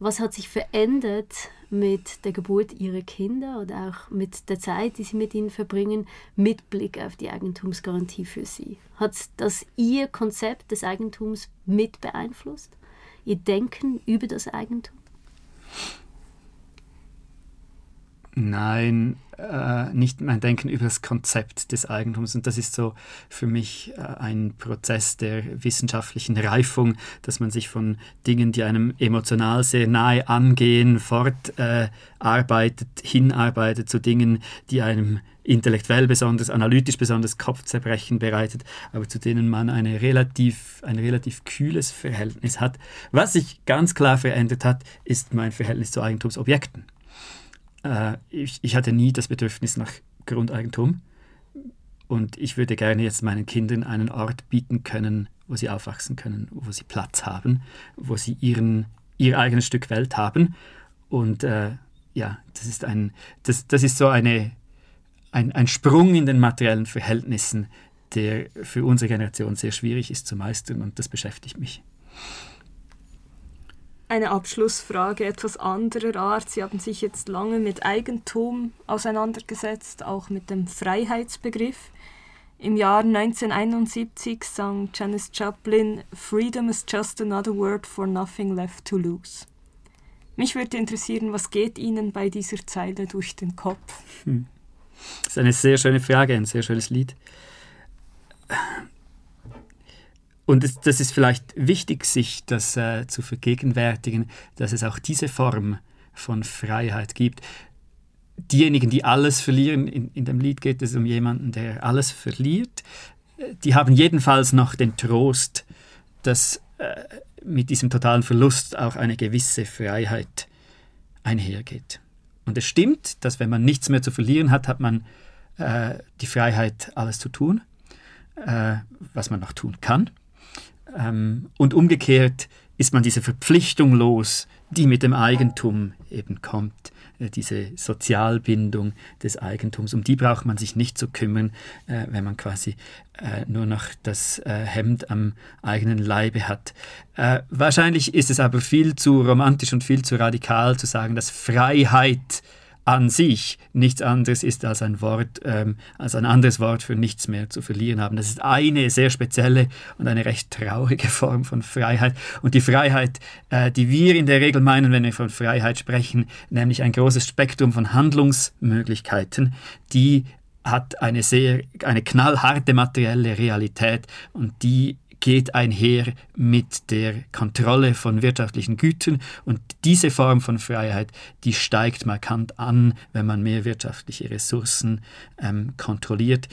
Speaker 2: Was hat sich verändert mit der Geburt ihrer Kinder oder auch mit der Zeit, die sie mit ihnen verbringen, mit Blick auf die Eigentumsgarantie für sie? Hat das ihr Konzept des Eigentums mit beeinflusst? Ihr Denken über das Eigentum?
Speaker 3: Nein, äh, nicht mein Denken über das Konzept des Eigentums. Und das ist so für mich äh, ein Prozess der wissenschaftlichen Reifung, dass man sich von Dingen, die einem emotional sehr nahe angehen, fortarbeitet, äh, hinarbeitet zu Dingen, die einem intellektuell besonders, analytisch besonders Kopfzerbrechen bereitet, aber zu denen man eine relativ, ein relativ kühles Verhältnis hat. Was sich ganz klar verändert hat, ist mein Verhältnis zu Eigentumsobjekten. Äh, ich, ich hatte nie das Bedürfnis nach Grundeigentum und ich würde gerne jetzt meinen Kindern einen Ort bieten können, wo sie aufwachsen können, wo sie Platz haben, wo sie ihren, ihr eigenes Stück Welt haben. Und äh, ja, das ist, ein, das, das ist so eine, ein, ein Sprung in den materiellen Verhältnissen, der für unsere Generation sehr schwierig ist zu meistern und das beschäftigt mich.
Speaker 1: Eine Abschlussfrage etwas anderer Art. Sie haben sich jetzt lange mit Eigentum auseinandergesetzt, auch mit dem Freiheitsbegriff. Im Jahr 1971 sang Janis Joplin Freedom is just another word for nothing left to lose. Mich würde interessieren, was geht Ihnen bei dieser Zeile durch den Kopf? Hm.
Speaker 3: Das ist eine sehr schöne Frage, ein sehr schönes Lied. Und das, das, ist vielleicht wichtig, sich das äh, zu vergegenwärtigen, dass es auch diese Form von Freiheit gibt. Diejenigen, die alles verlieren, in, in dem Lied geht es um jemanden, der alles verliert, die haben jedenfalls noch den Trost, dass äh, mit diesem totalen Verlust auch eine gewisse Freiheit einhergeht. Und es stimmt, dass wenn man nichts mehr zu verlieren hat, hat man äh, die Freiheit, alles zu tun, äh, was man noch tun kann. Ähm, und umgekehrt ist man diese Verpflichtung los, die mit dem Eigentum eben kommt, äh, diese Sozialbindung des Eigentums. Um die braucht man sich nicht zu kümmern, äh, wenn man quasi äh, nur noch das äh, Hemd am eigenen Leibe hat. Äh, wahrscheinlich ist es aber viel zu romantisch und viel zu radikal zu sagen, dass Freiheit an sich nichts anderes ist als ein Wort, ähm, als ein anderes Wort für nichts mehr zu verlieren haben. Das ist eine sehr spezielle und eine recht traurige Form von Freiheit. Und die Freiheit, äh, die wir in der Regel meinen, wenn wir von Freiheit sprechen, nämlich ein großes Spektrum von Handlungsmöglichkeiten, die hat eine sehr, eine knallharte materielle Realität und die geht einher mit der Kontrolle von wirtschaftlichen Gütern und diese Form von Freiheit, die steigt markant an, wenn man mehr wirtschaftliche Ressourcen ähm, kontrolliert.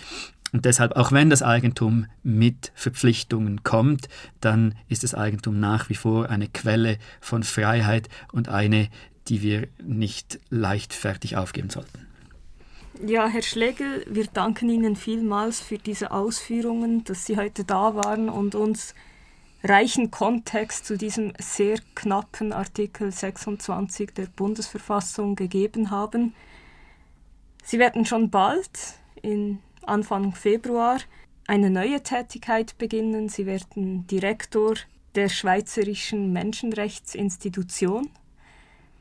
Speaker 3: Und deshalb, auch wenn das Eigentum mit Verpflichtungen kommt, dann ist das Eigentum nach wie vor eine Quelle von Freiheit und eine, die wir nicht leichtfertig aufgeben sollten.
Speaker 1: Ja, Herr Schlegel, wir danken Ihnen vielmals für diese Ausführungen, dass Sie heute da waren und uns reichen Kontext zu diesem sehr knappen Artikel 26 der Bundesverfassung gegeben haben. Sie werden schon bald, in Anfang Februar, eine neue Tätigkeit beginnen. Sie werden Direktor der Schweizerischen Menschenrechtsinstitution.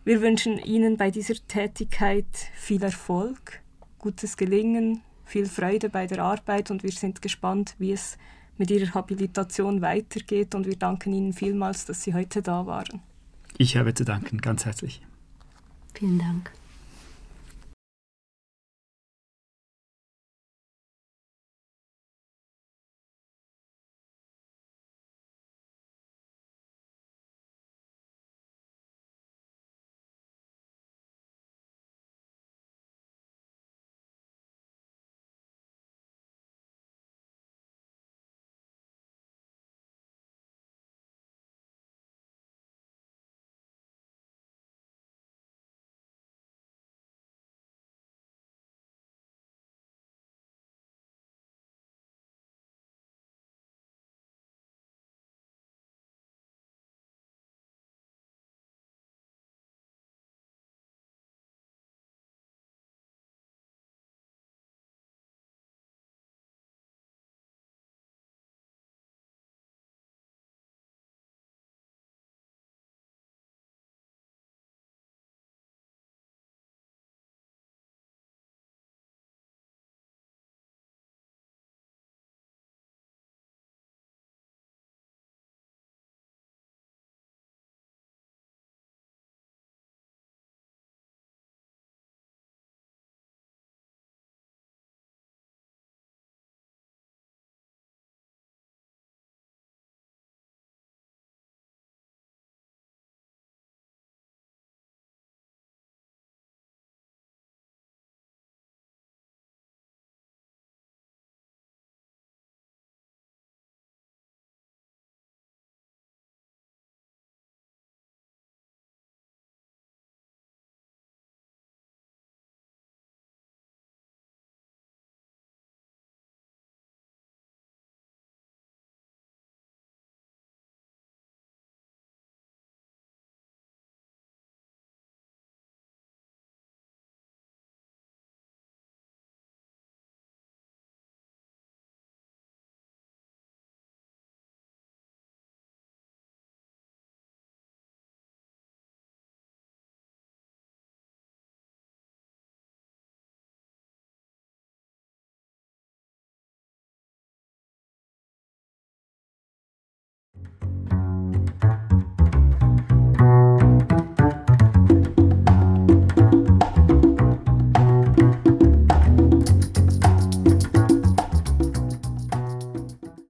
Speaker 1: Wir wünschen Ihnen bei dieser Tätigkeit viel Erfolg gutes Gelingen, viel Freude bei der Arbeit und wir sind gespannt, wie es mit Ihrer Habilitation weitergeht und wir danken Ihnen vielmals, dass Sie heute da waren.
Speaker 3: Ich habe zu danken, ganz herzlich.
Speaker 2: Vielen Dank.